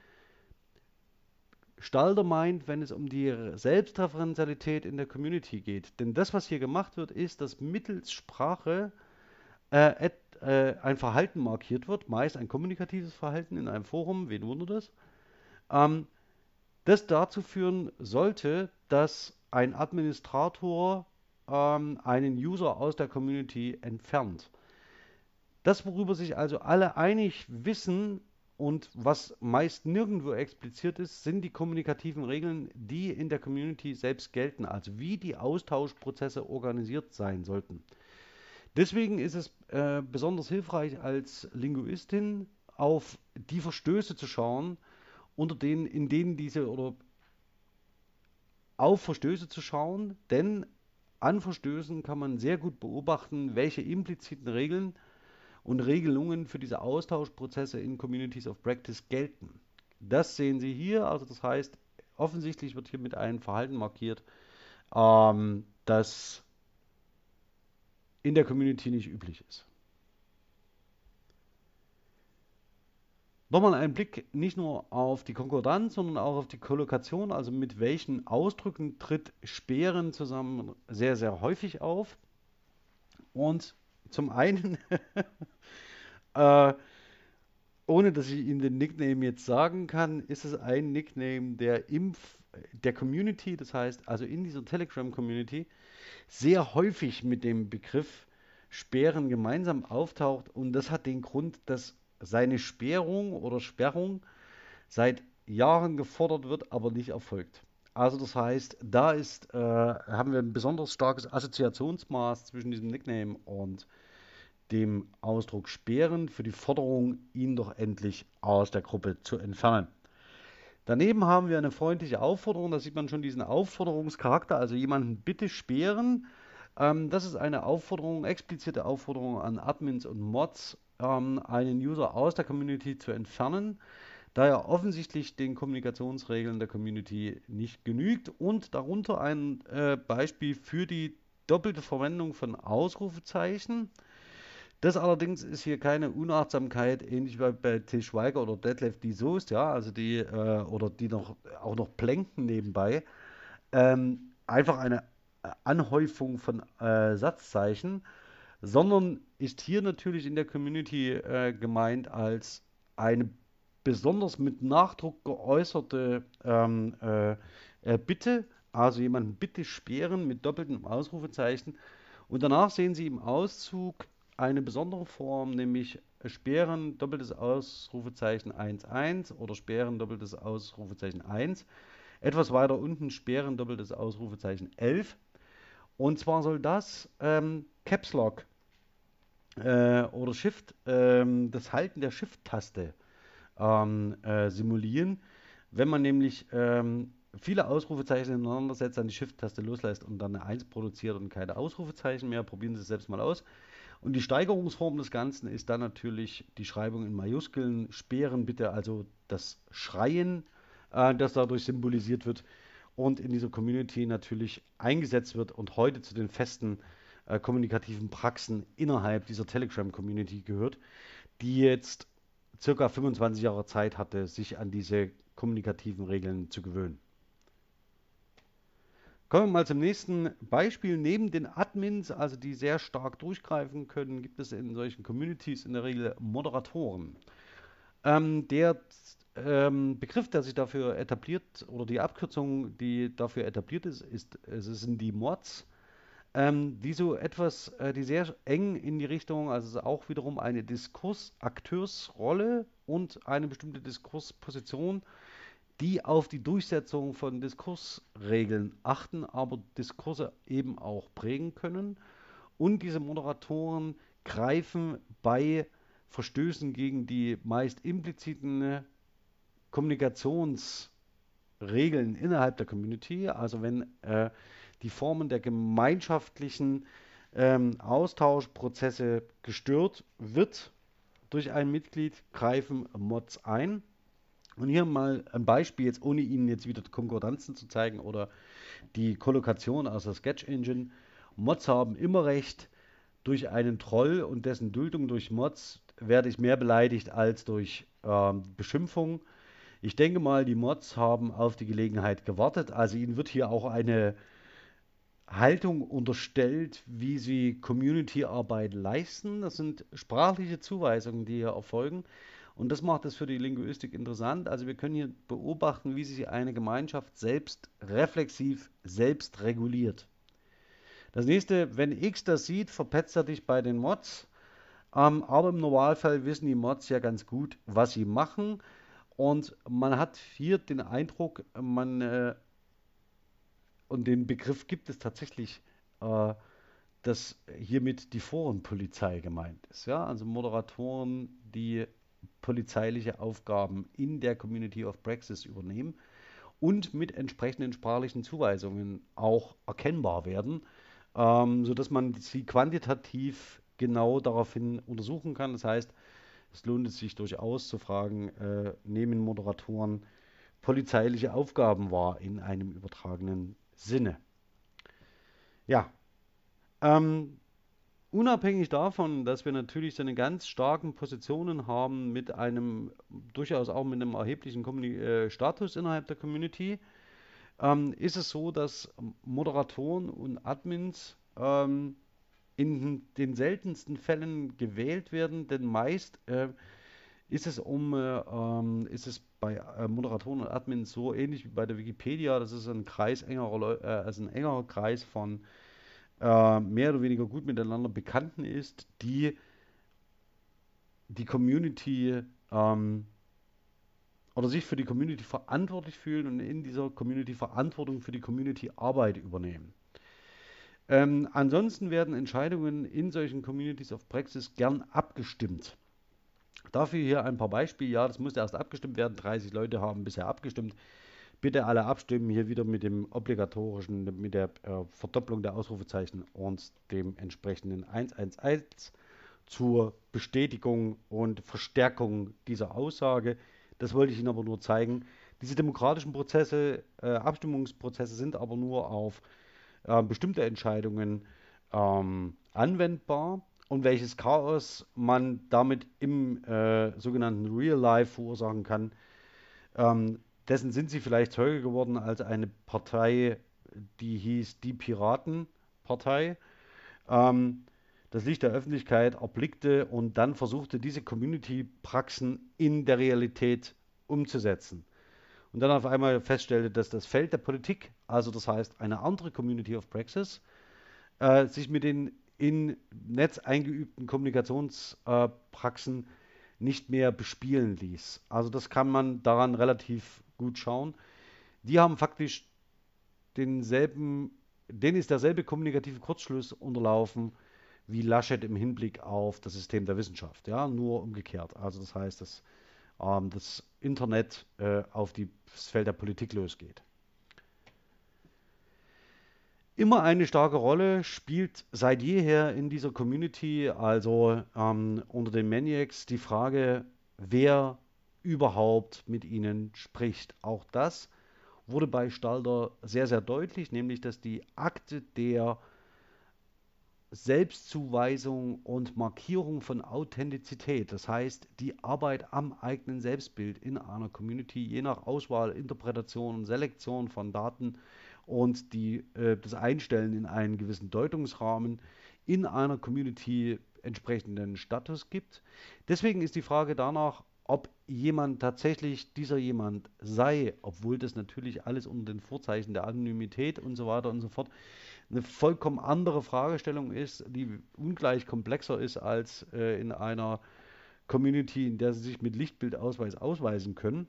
Stalder meint, wenn es um die Selbstreferenzialität in der Community geht. Denn das, was hier gemacht wird, ist, dass mittels Sprache äh, äh, ein Verhalten markiert wird, meist ein kommunikatives Verhalten in einem Forum, wen wundert das, ähm, das dazu führen sollte, dass ein Administrator ähm, einen User aus der Community entfernt. Das, worüber sich also alle einig wissen und was meist nirgendwo expliziert ist, sind die kommunikativen Regeln, die in der Community selbst gelten, also wie die Austauschprozesse organisiert sein sollten. Deswegen ist es äh, besonders hilfreich als Linguistin auf die Verstöße zu schauen, unter denen, in denen diese oder auf Verstöße zu schauen, denn an Verstößen kann man sehr gut beobachten, welche impliziten Regeln und Regelungen für diese Austauschprozesse in Communities of Practice gelten. Das sehen Sie hier, also das heißt, offensichtlich wird hier mit einem Verhalten markiert, ähm, das in der Community nicht üblich ist. Nochmal ein Blick nicht nur auf die Konkordanz, sondern auch auf die Kollokation, also mit welchen Ausdrücken tritt Speeren zusammen sehr, sehr häufig auf. Und zum einen, äh, ohne dass ich Ihnen den Nickname jetzt sagen kann, ist es ein Nickname, der im der Community, das heißt also in dieser Telegram-Community, sehr häufig mit dem Begriff Sperren gemeinsam auftaucht. Und das hat den Grund, dass seine Sperrung oder Sperrung seit Jahren gefordert wird, aber nicht erfolgt. Also das heißt, da ist, äh, haben wir ein besonders starkes Assoziationsmaß zwischen diesem Nickname und dem Ausdruck sperren für die Forderung, ihn doch endlich aus der Gruppe zu entfernen. Daneben haben wir eine freundliche Aufforderung, da sieht man schon diesen Aufforderungscharakter, also jemanden bitte sperren. Ähm, das ist eine Aufforderung, explizite Aufforderung an Admins und Mods, ähm, einen User aus der Community zu entfernen da er offensichtlich den Kommunikationsregeln der Community nicht genügt und darunter ein äh, Beispiel für die doppelte Verwendung von Ausrufezeichen. Das allerdings ist hier keine Unachtsamkeit, ähnlich wie bei Til Schweiger oder Detlef die Soest, ja, also die, äh, oder die noch auch noch plänken nebenbei. Ähm, einfach eine Anhäufung von äh, Satzzeichen, sondern ist hier natürlich in der Community äh, gemeint als eine besonders mit Nachdruck geäußerte ähm, äh, äh, Bitte, also jemanden bitte sperren mit doppeltem Ausrufezeichen. Und danach sehen Sie im Auszug eine besondere Form, nämlich sperren doppeltes Ausrufezeichen 1.1 oder sperren doppeltes Ausrufezeichen 1. Etwas weiter unten sperren doppeltes Ausrufezeichen 11. Und zwar soll das ähm, Caps Lock äh, oder Shift, ähm, das Halten der Shift-Taste ähm, äh, simulieren. Wenn man nämlich ähm, viele Ausrufezeichen ineinander setzt, dann die Shift-Taste loslässt und dann eine 1 produziert und keine Ausrufezeichen mehr, probieren Sie es selbst mal aus. Und die Steigerungsform des Ganzen ist dann natürlich die Schreibung in Majuskeln, Speeren bitte, also das Schreien, äh, das dadurch symbolisiert wird und in dieser Community natürlich eingesetzt wird und heute zu den festen äh, kommunikativen Praxen innerhalb dieser Telegram-Community gehört, die jetzt circa 25 Jahre Zeit hatte, sich an diese kommunikativen Regeln zu gewöhnen. Kommen wir mal zum nächsten Beispiel. Neben den Admins, also die sehr stark durchgreifen können, gibt es in solchen Communities in der Regel Moderatoren. Ähm, der ähm, Begriff, der sich dafür etabliert, oder die Abkürzung, die dafür etabliert ist, ist es sind die Mods. Ähm, die so etwas, äh, die sehr eng in die Richtung, also auch wiederum eine Diskursakteursrolle und eine bestimmte Diskursposition, die auf die Durchsetzung von Diskursregeln achten, aber Diskurse eben auch prägen können. Und diese Moderatoren greifen bei Verstößen gegen die meist impliziten Kommunikationsregeln innerhalb der Community, also wenn äh, die Formen der gemeinschaftlichen ähm, Austauschprozesse gestört wird durch ein Mitglied, greifen Mods ein. Und hier mal ein Beispiel, jetzt ohne Ihnen jetzt wieder Konkordanzen zu zeigen oder die Kollokation aus der Sketch Engine. Mods haben immer recht. Durch einen Troll und dessen Duldung durch Mods werde ich mehr beleidigt als durch ähm, Beschimpfung. Ich denke mal, die Mods haben auf die Gelegenheit gewartet. Also ihnen wird hier auch eine Haltung unterstellt, wie sie Community-Arbeit leisten. Das sind sprachliche Zuweisungen, die hier erfolgen. Und das macht es für die Linguistik interessant. Also wir können hier beobachten, wie sich eine Gemeinschaft selbst reflexiv selbst reguliert. Das nächste, wenn X das sieht, verpetzt er dich bei den Mods. Ähm, aber im Normalfall wissen die Mods ja ganz gut, was sie machen. Und man hat hier den Eindruck, man äh, und den Begriff gibt es tatsächlich, äh, dass hiermit die Forenpolizei gemeint ist. Ja? Also Moderatoren, die polizeiliche Aufgaben in der Community of Praxis übernehmen und mit entsprechenden sprachlichen Zuweisungen auch erkennbar werden, ähm, sodass man sie quantitativ genau daraufhin untersuchen kann. Das heißt, es lohnt sich durchaus zu fragen, äh, nehmen Moderatoren polizeiliche Aufgaben wahr in einem übertragenen Sinne. Ja, ähm, unabhängig davon, dass wir natürlich so eine ganz starken Positionen haben mit einem, durchaus auch mit einem erheblichen Communi äh, Status innerhalb der Community, ähm, ist es so, dass Moderatoren und Admins ähm, in den seltensten Fällen gewählt werden, denn meist äh, ist es um äh, ähm, ist es bei äh, Moderatoren und Admins so ähnlich wie bei der Wikipedia, das ist ein Kreis engerer äh, also ein engerer Kreis von äh, mehr oder weniger gut miteinander Bekannten ist, die die Community ähm, oder sich für die Community verantwortlich fühlen und in dieser Community Verantwortung für die Community Arbeit übernehmen. Ähm, ansonsten werden Entscheidungen in solchen Communities of Praxis gern abgestimmt. Dafür hier ein paar Beispiele. Ja, das musste erst abgestimmt werden. 30 Leute haben bisher abgestimmt. Bitte alle abstimmen. Hier wieder mit dem obligatorischen, mit der äh, Verdopplung der Ausrufezeichen und dem entsprechenden 111 zur Bestätigung und Verstärkung dieser Aussage. Das wollte ich Ihnen aber nur zeigen. Diese demokratischen Prozesse, äh, Abstimmungsprozesse sind aber nur auf äh, bestimmte Entscheidungen ähm, anwendbar und welches Chaos man damit im äh, sogenannten Real Life verursachen kann. Ähm, dessen sind sie vielleicht Zeuge geworden, als eine Partei, die hieß Die Piratenpartei, ähm, das Licht der Öffentlichkeit erblickte und dann versuchte, diese Community-Praxen in der Realität umzusetzen. Und dann auf einmal feststellte, dass das Feld der Politik, also das heißt eine andere Community of Praxis, äh, sich mit den in Netz eingeübten Kommunikationspraxen nicht mehr bespielen ließ. Also das kann man daran relativ gut schauen. Die haben faktisch denselben, denen ist derselbe kommunikative Kurzschluss unterlaufen wie Laschet im Hinblick auf das System der Wissenschaft. Ja, nur umgekehrt. Also das heißt, dass ähm, das Internet äh, auf die, das Feld der Politik losgeht. Immer eine starke Rolle spielt seit jeher in dieser Community, also ähm, unter den Maniacs, die Frage, wer überhaupt mit ihnen spricht. Auch das wurde bei Stalder sehr, sehr deutlich, nämlich dass die Akte der Selbstzuweisung und Markierung von Authentizität, das heißt die Arbeit am eigenen Selbstbild in einer Community, je nach Auswahl, Interpretation und Selektion von Daten, und die, äh, das Einstellen in einen gewissen Deutungsrahmen in einer Community entsprechenden Status gibt. Deswegen ist die Frage danach, ob jemand tatsächlich dieser jemand sei, obwohl das natürlich alles unter den Vorzeichen der Anonymität und so weiter und so fort eine vollkommen andere Fragestellung ist, die ungleich komplexer ist als äh, in einer Community, in der sie sich mit Lichtbildausweis ausweisen können.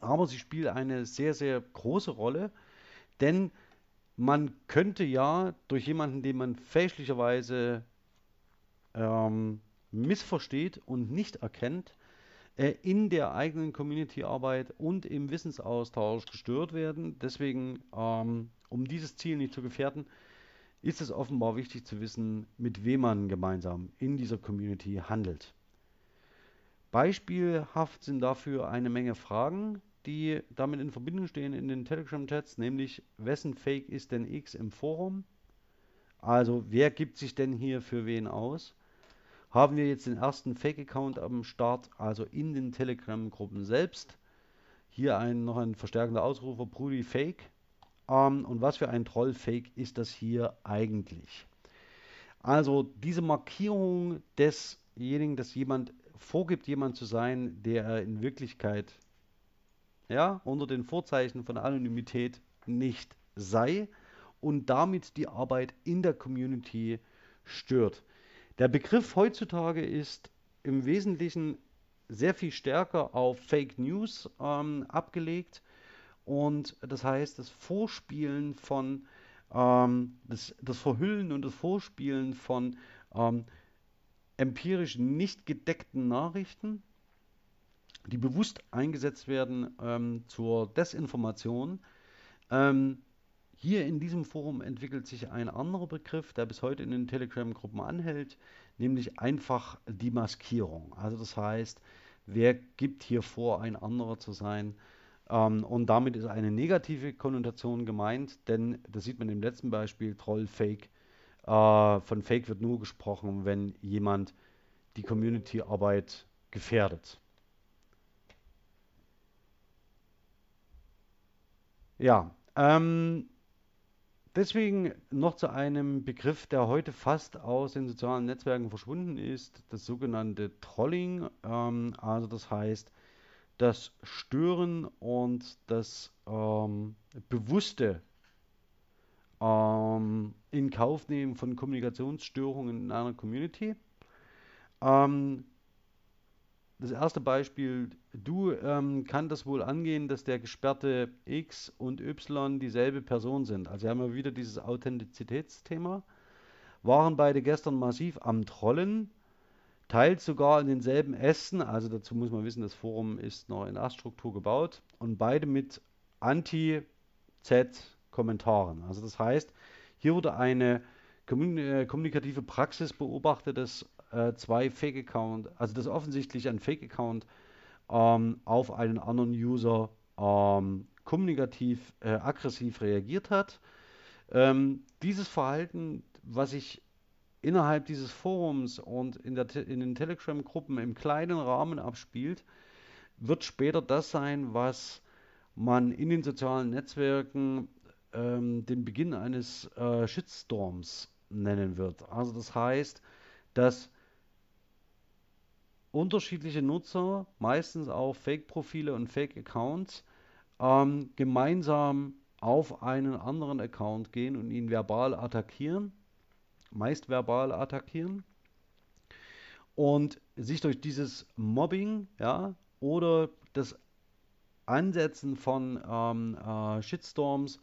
Aber sie spielt eine sehr, sehr große Rolle, denn man könnte ja durch jemanden, den man fälschlicherweise ähm, missversteht und nicht erkennt, äh, in der eigenen Community-Arbeit und im Wissensaustausch gestört werden. Deswegen, ähm, um dieses Ziel nicht zu gefährden, ist es offenbar wichtig zu wissen, mit wem man gemeinsam in dieser Community handelt. Beispielhaft sind dafür eine Menge Fragen, die damit in Verbindung stehen in den Telegram-Chats, nämlich wessen Fake ist denn X im Forum? Also wer gibt sich denn hier für wen aus? haben wir jetzt den ersten Fake-Account am Start, also in den Telegram-Gruppen selbst. Hier ein, noch ein verstärkender Ausrufer, Brudi Fake. Ähm, und was für ein Troll-Fake ist das hier eigentlich? Also diese Markierung desjenigen, dass jemand vorgibt, jemand zu sein, der er in Wirklichkeit ja, unter den Vorzeichen von Anonymität nicht sei und damit die Arbeit in der Community stört. Der Begriff heutzutage ist im Wesentlichen sehr viel stärker auf Fake News ähm, abgelegt und das heißt das Vorspielen von ähm, das, das, Verhüllen und das Vorspielen von ähm, empirisch nicht gedeckten Nachrichten, die bewusst eingesetzt werden ähm, zur Desinformation. Ähm, hier in diesem Forum entwickelt sich ein anderer Begriff, der bis heute in den Telegram-Gruppen anhält, nämlich einfach die Maskierung. Also das heißt, wer gibt hier vor, ein anderer zu sein? Ähm, und damit ist eine negative Konnotation gemeint, denn das sieht man im letzten Beispiel, Troll, Fake. Äh, von Fake wird nur gesprochen, wenn jemand die Community-Arbeit gefährdet. Ja, ähm, Deswegen noch zu einem Begriff, der heute fast aus den sozialen Netzwerken verschwunden ist, das sogenannte Trolling. Ähm, also das heißt, das Stören und das ähm, bewusste ähm, in Kauf nehmen von Kommunikationsstörungen in einer Community. Ähm, das erste Beispiel, du ähm, kann das wohl angehen, dass der gesperrte X und Y dieselbe Person sind. Also haben wir wieder dieses Authentizitätsthema. Waren beide gestern massiv am Trollen, teils sogar in denselben Ästen, also dazu muss man wissen, das Forum ist noch in Aststruktur gebaut und beide mit Anti-Z-Kommentaren. Also das heißt, hier wurde eine äh, kommunikative Praxis beobachtet, dass äh, zwei Fake-Account, also das offensichtlich ein Fake-Account ähm, auf einen anderen User ähm, kommunikativ äh, aggressiv reagiert hat. Ähm, dieses Verhalten, was sich innerhalb dieses Forums und in, der, in den Telegram-Gruppen im kleinen Rahmen abspielt, wird später das sein, was man in den sozialen Netzwerken ähm, den Beginn eines äh, Shitstorms nennen wird. Also das heißt, dass unterschiedliche Nutzer, meistens auch Fake-Profile und Fake-Accounts, ähm, gemeinsam auf einen anderen Account gehen und ihn verbal attackieren, meist verbal attackieren und sich durch dieses Mobbing ja, oder das Ansetzen von ähm, äh, Shitstorms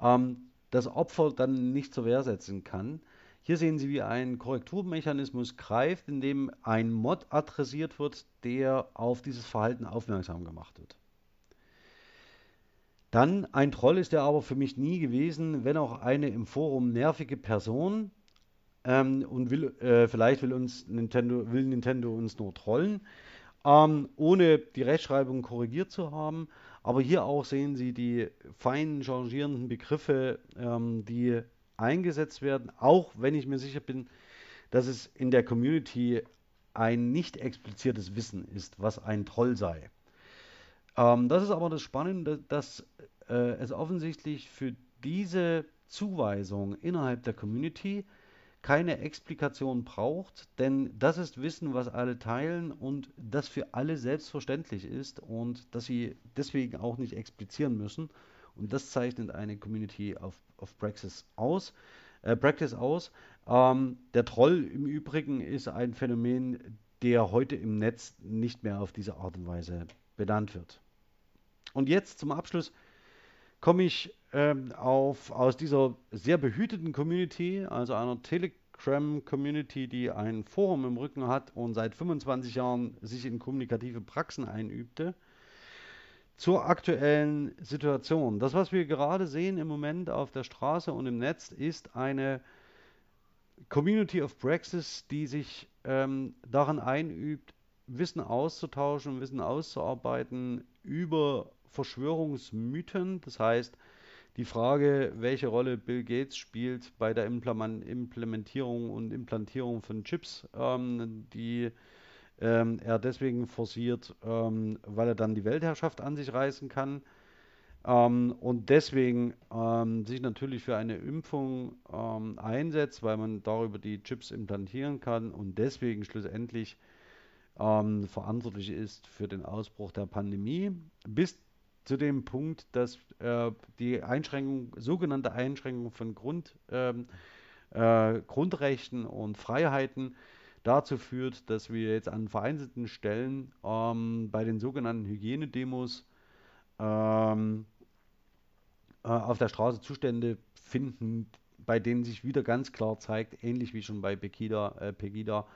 ähm, das Opfer dann nicht zur Wehr setzen kann. Hier sehen Sie, wie ein Korrekturmechanismus greift, indem ein Mod adressiert wird, der auf dieses Verhalten aufmerksam gemacht wird. Dann ein Troll ist er aber für mich nie gewesen, wenn auch eine im Forum nervige Person ähm, und will, äh, vielleicht will uns Nintendo, will Nintendo uns nur trollen, ähm, ohne die Rechtschreibung korrigiert zu haben. Aber hier auch sehen Sie die feinen changierenden Begriffe, ähm, die eingesetzt werden, auch wenn ich mir sicher bin, dass es in der Community ein nicht expliziertes Wissen ist, was ein Troll sei. Ähm, das ist aber das Spannende, dass äh, es offensichtlich für diese Zuweisung innerhalb der Community keine Explikation braucht, denn das ist Wissen, was alle teilen und das für alle selbstverständlich ist und dass sie deswegen auch nicht explizieren müssen Und das zeichnet eine Community of, of Praxis aus. Äh, Practice aus. Ähm, der Troll im Übrigen ist ein Phänomen, der heute im Netz nicht mehr auf diese Art und Weise benannt wird. Und jetzt zum Abschluss komme ich ähm, auf, aus dieser sehr behüteten Community, also einer Telegram-Community, die ein Forum im Rücken hat und seit 25 Jahren sich in kommunikative Praxen einübte, zur aktuellen Situation. Das, was wir gerade sehen im Moment auf der Straße und im Netz, ist eine Community of Praxis, die sich ähm, daran einübt, Wissen auszutauschen, Wissen auszuarbeiten über Verschwörungsmythen. Das heißt, die Frage, welche Rolle Bill Gates spielt bei der Implementierung und Implantierung von Chips, ähm, die ähm, er deswegen forciert, ähm, weil er dann die Weltherrschaft an sich reißen kann. Ähm, und deswegen ähm, sich natürlich für eine Impfung ähm, einsetzt, weil man darüber die Chips implantieren kann und deswegen schlussendlich ähm, verantwortlich ist für den Ausbruch der Pandemie, bis zu dem Punkt, dass äh, die Einschränkung, sogenannte Einschränkung von Grund, äh, Grundrechten und Freiheiten dazu führt, dass wir jetzt an vereinzelten Stellen ähm, bei den sogenannten Hygienedemos ähm, äh, auf der Straße Zustände finden, bei denen sich wieder ganz klar zeigt, ähnlich wie schon bei Pegida, äh, Pegida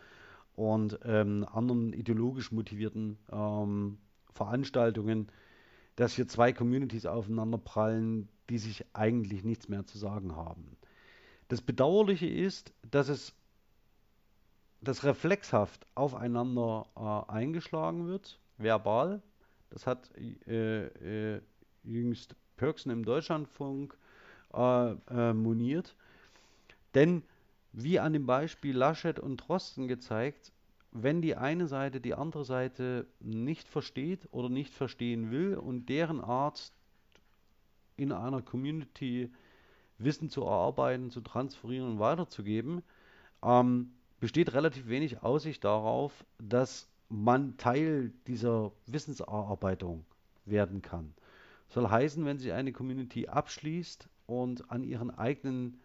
und ähm, anderen ideologisch motivierten ähm, Veranstaltungen, dass hier zwei Communities aufeinanderprallen, die sich eigentlich nichts mehr zu sagen haben. Das Bedauerliche ist, dass es das reflexhaft aufeinander äh, eingeschlagen wird, verbal. Das hat äh, äh, jüngst Pörksen im Deutschlandfunk äh, äh, moniert. Denn wie an dem Beispiel Laschet und Drosten gezeigt, wenn die eine Seite die andere Seite nicht versteht oder nicht verstehen will und deren Art in einer Community Wissen zu erarbeiten, zu transferieren und weiterzugeben, ähm, besteht relativ wenig Aussicht darauf, dass man Teil dieser Wissenserarbeitung werden kann. Soll heißen, wenn sich eine Community abschließt und an ihren eigenen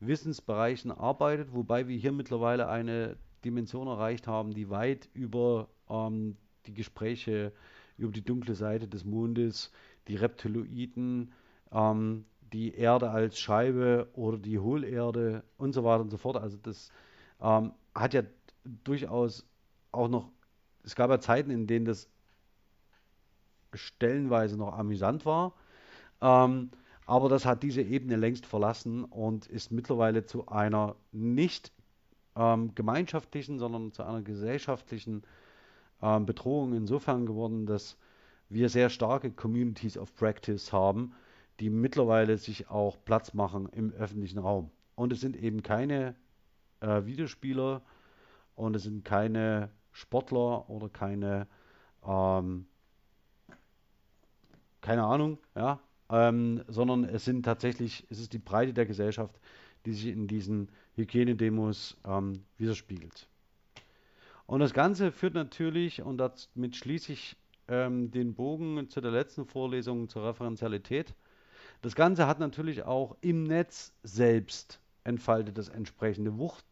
Wissensbereichen arbeitet, wobei wir hier mittlerweile eine Dimension erreicht haben, die weit über ähm, die Gespräche über die dunkle Seite des Mondes, die Reptiloiden, ähm, die Erde als Scheibe oder die Hohlerde und so weiter und so fort. Also das ähm, hat ja durchaus auch noch, es gab ja Zeiten, in denen das stellenweise noch amüsant war. Ähm, aber das hat diese Ebene längst verlassen und ist mittlerweile zu einer nicht ähm, gemeinschaftlichen, sondern zu einer gesellschaftlichen ähm, Bedrohung insofern geworden, dass wir sehr starke Communities of Practice haben, die mittlerweile sich auch Platz machen im öffentlichen Raum. Und es sind eben keine äh, Videospieler und es sind keine Sportler oder keine, ähm, keine Ahnung, ja, ähm, sondern es sind tatsächlich, es ist die Breite der Gesellschaft, die sich in diesen Hygienedemos ähm, widerspiegelt. Und das Ganze führt natürlich, und damit schließe ich ähm, den Bogen zu der letzten Vorlesung zur Referenzialität, das Ganze hat natürlich auch im Netz selbst entfaltet das entsprechende Wucht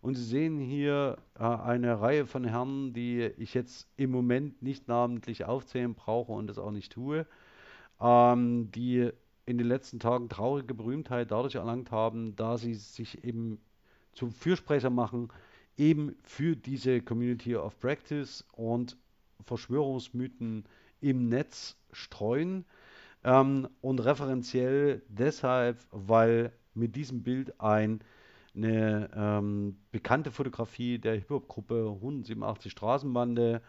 und Sie sehen hier äh, eine Reihe von Herren, die ich jetzt im Moment nicht namentlich aufzählen brauche und das auch nicht tue, ähm, die in den letzten Tagen traurige Berühmtheit dadurch erlangt haben, da sie sich eben zum Fürsprecher machen, eben für diese Community of Practice und Verschwörungsmythen im Netz streuen. Ähm, und referenziell deshalb, weil mit diesem Bild ein eine ähm, bekannte Fotografie der Hip-Hop-Gruppe 187 Straßenbande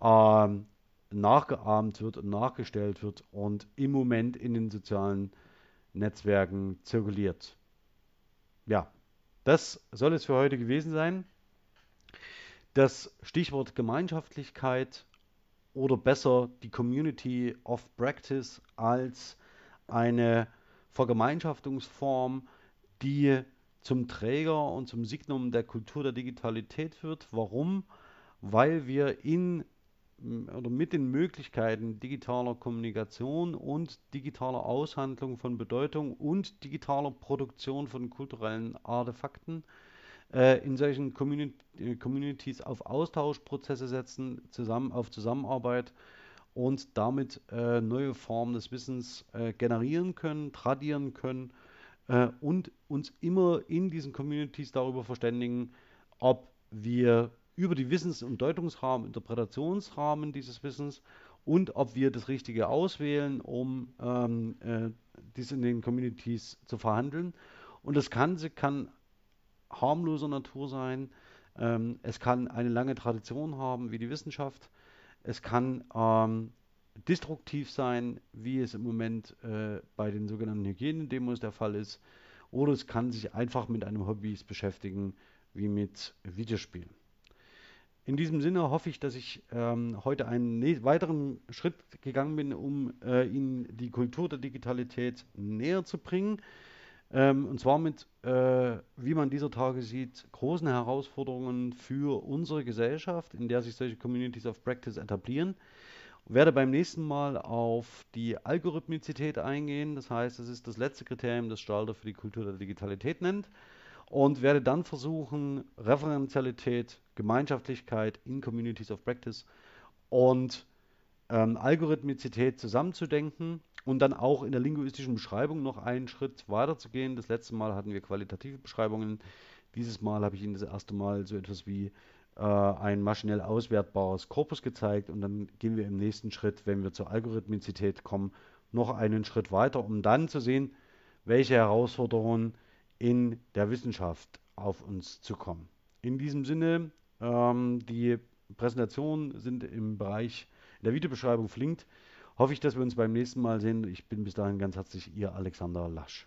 ähm, nachgeahmt wird und nachgestellt wird und im Moment in den sozialen Netzwerken zirkuliert. Ja, das soll es für heute gewesen sein. Das Stichwort Gemeinschaftlichkeit oder besser die Community of Practice als eine Vergemeinschaftungsform, die zum Träger und zum Signum der Kultur der Digitalität wird. Warum? Weil wir in oder mit den Möglichkeiten digitaler Kommunikation und digitaler Aushandlung von Bedeutung und digitaler Produktion von kulturellen Artefakten äh, in solchen Communi äh, Communities auf Austauschprozesse setzen, zusammen auf Zusammenarbeit und damit äh, neue Formen des Wissens äh, generieren können, tradieren können äh, und uns immer in diesen Communities darüber verständigen, ob wir über die Wissens- und Deutungsrahmen, Interpretationsrahmen dieses Wissens und ob wir das Richtige auswählen, um ähm, äh, dies in den Communities zu verhandeln. Und das Ganze kann harmloser Natur sein. Ähm, es kann eine lange Tradition haben, wie die Wissenschaft. Es kann ähm, destruktiv sein, wie es im Moment äh, bei den sogenannten Hygienedemos der Fall ist. Oder es kann sich einfach mit einem Hobby beschäftigen, wie mit Videospielen. In diesem Sinne hoffe ich, dass ich ähm, heute einen weiteren Schritt gegangen bin, um äh, Ihnen die Kultur der Digitalität näher zu bringen. Ähm, und zwar mit, äh, wie man dieser Tage sieht, großen Herausforderungen für unsere Gesellschaft, in der sich solche Communities of Practice etablieren. Ich werde beim nächsten Mal auf die Algorithmizität eingehen. Das heißt, es ist das letzte Kriterium, das Stalder für die Kultur der Digitalität nennt und werde dann versuchen, Referenzialität, Gemeinschaftlichkeit in Communities of Practice und ähm, Algorithmizität zusammenzudenken und dann auch in der linguistischen Beschreibung noch einen Schritt weiter zu gehen. Das letzte Mal hatten wir qualitative Beschreibungen. Dieses Mal habe ich Ihnen das erste Mal so etwas wie ein maschinell auswertbares Korpus gezeigt und dann gehen wir im nächsten Schritt, wenn wir zur Algorithmizität kommen, noch einen Schritt weiter, um dann zu sehen, welche Herausforderungen in der Wissenschaft auf uns zukommen. In diesem Sinne, ähm, die Präsentationen sind im Bereich in der Videobeschreibung verlinkt. Hoffe ich, dass wir uns beim nächsten Mal sehen. Ich bin bis dahin ganz herzlich Ihr Alexander Lasch.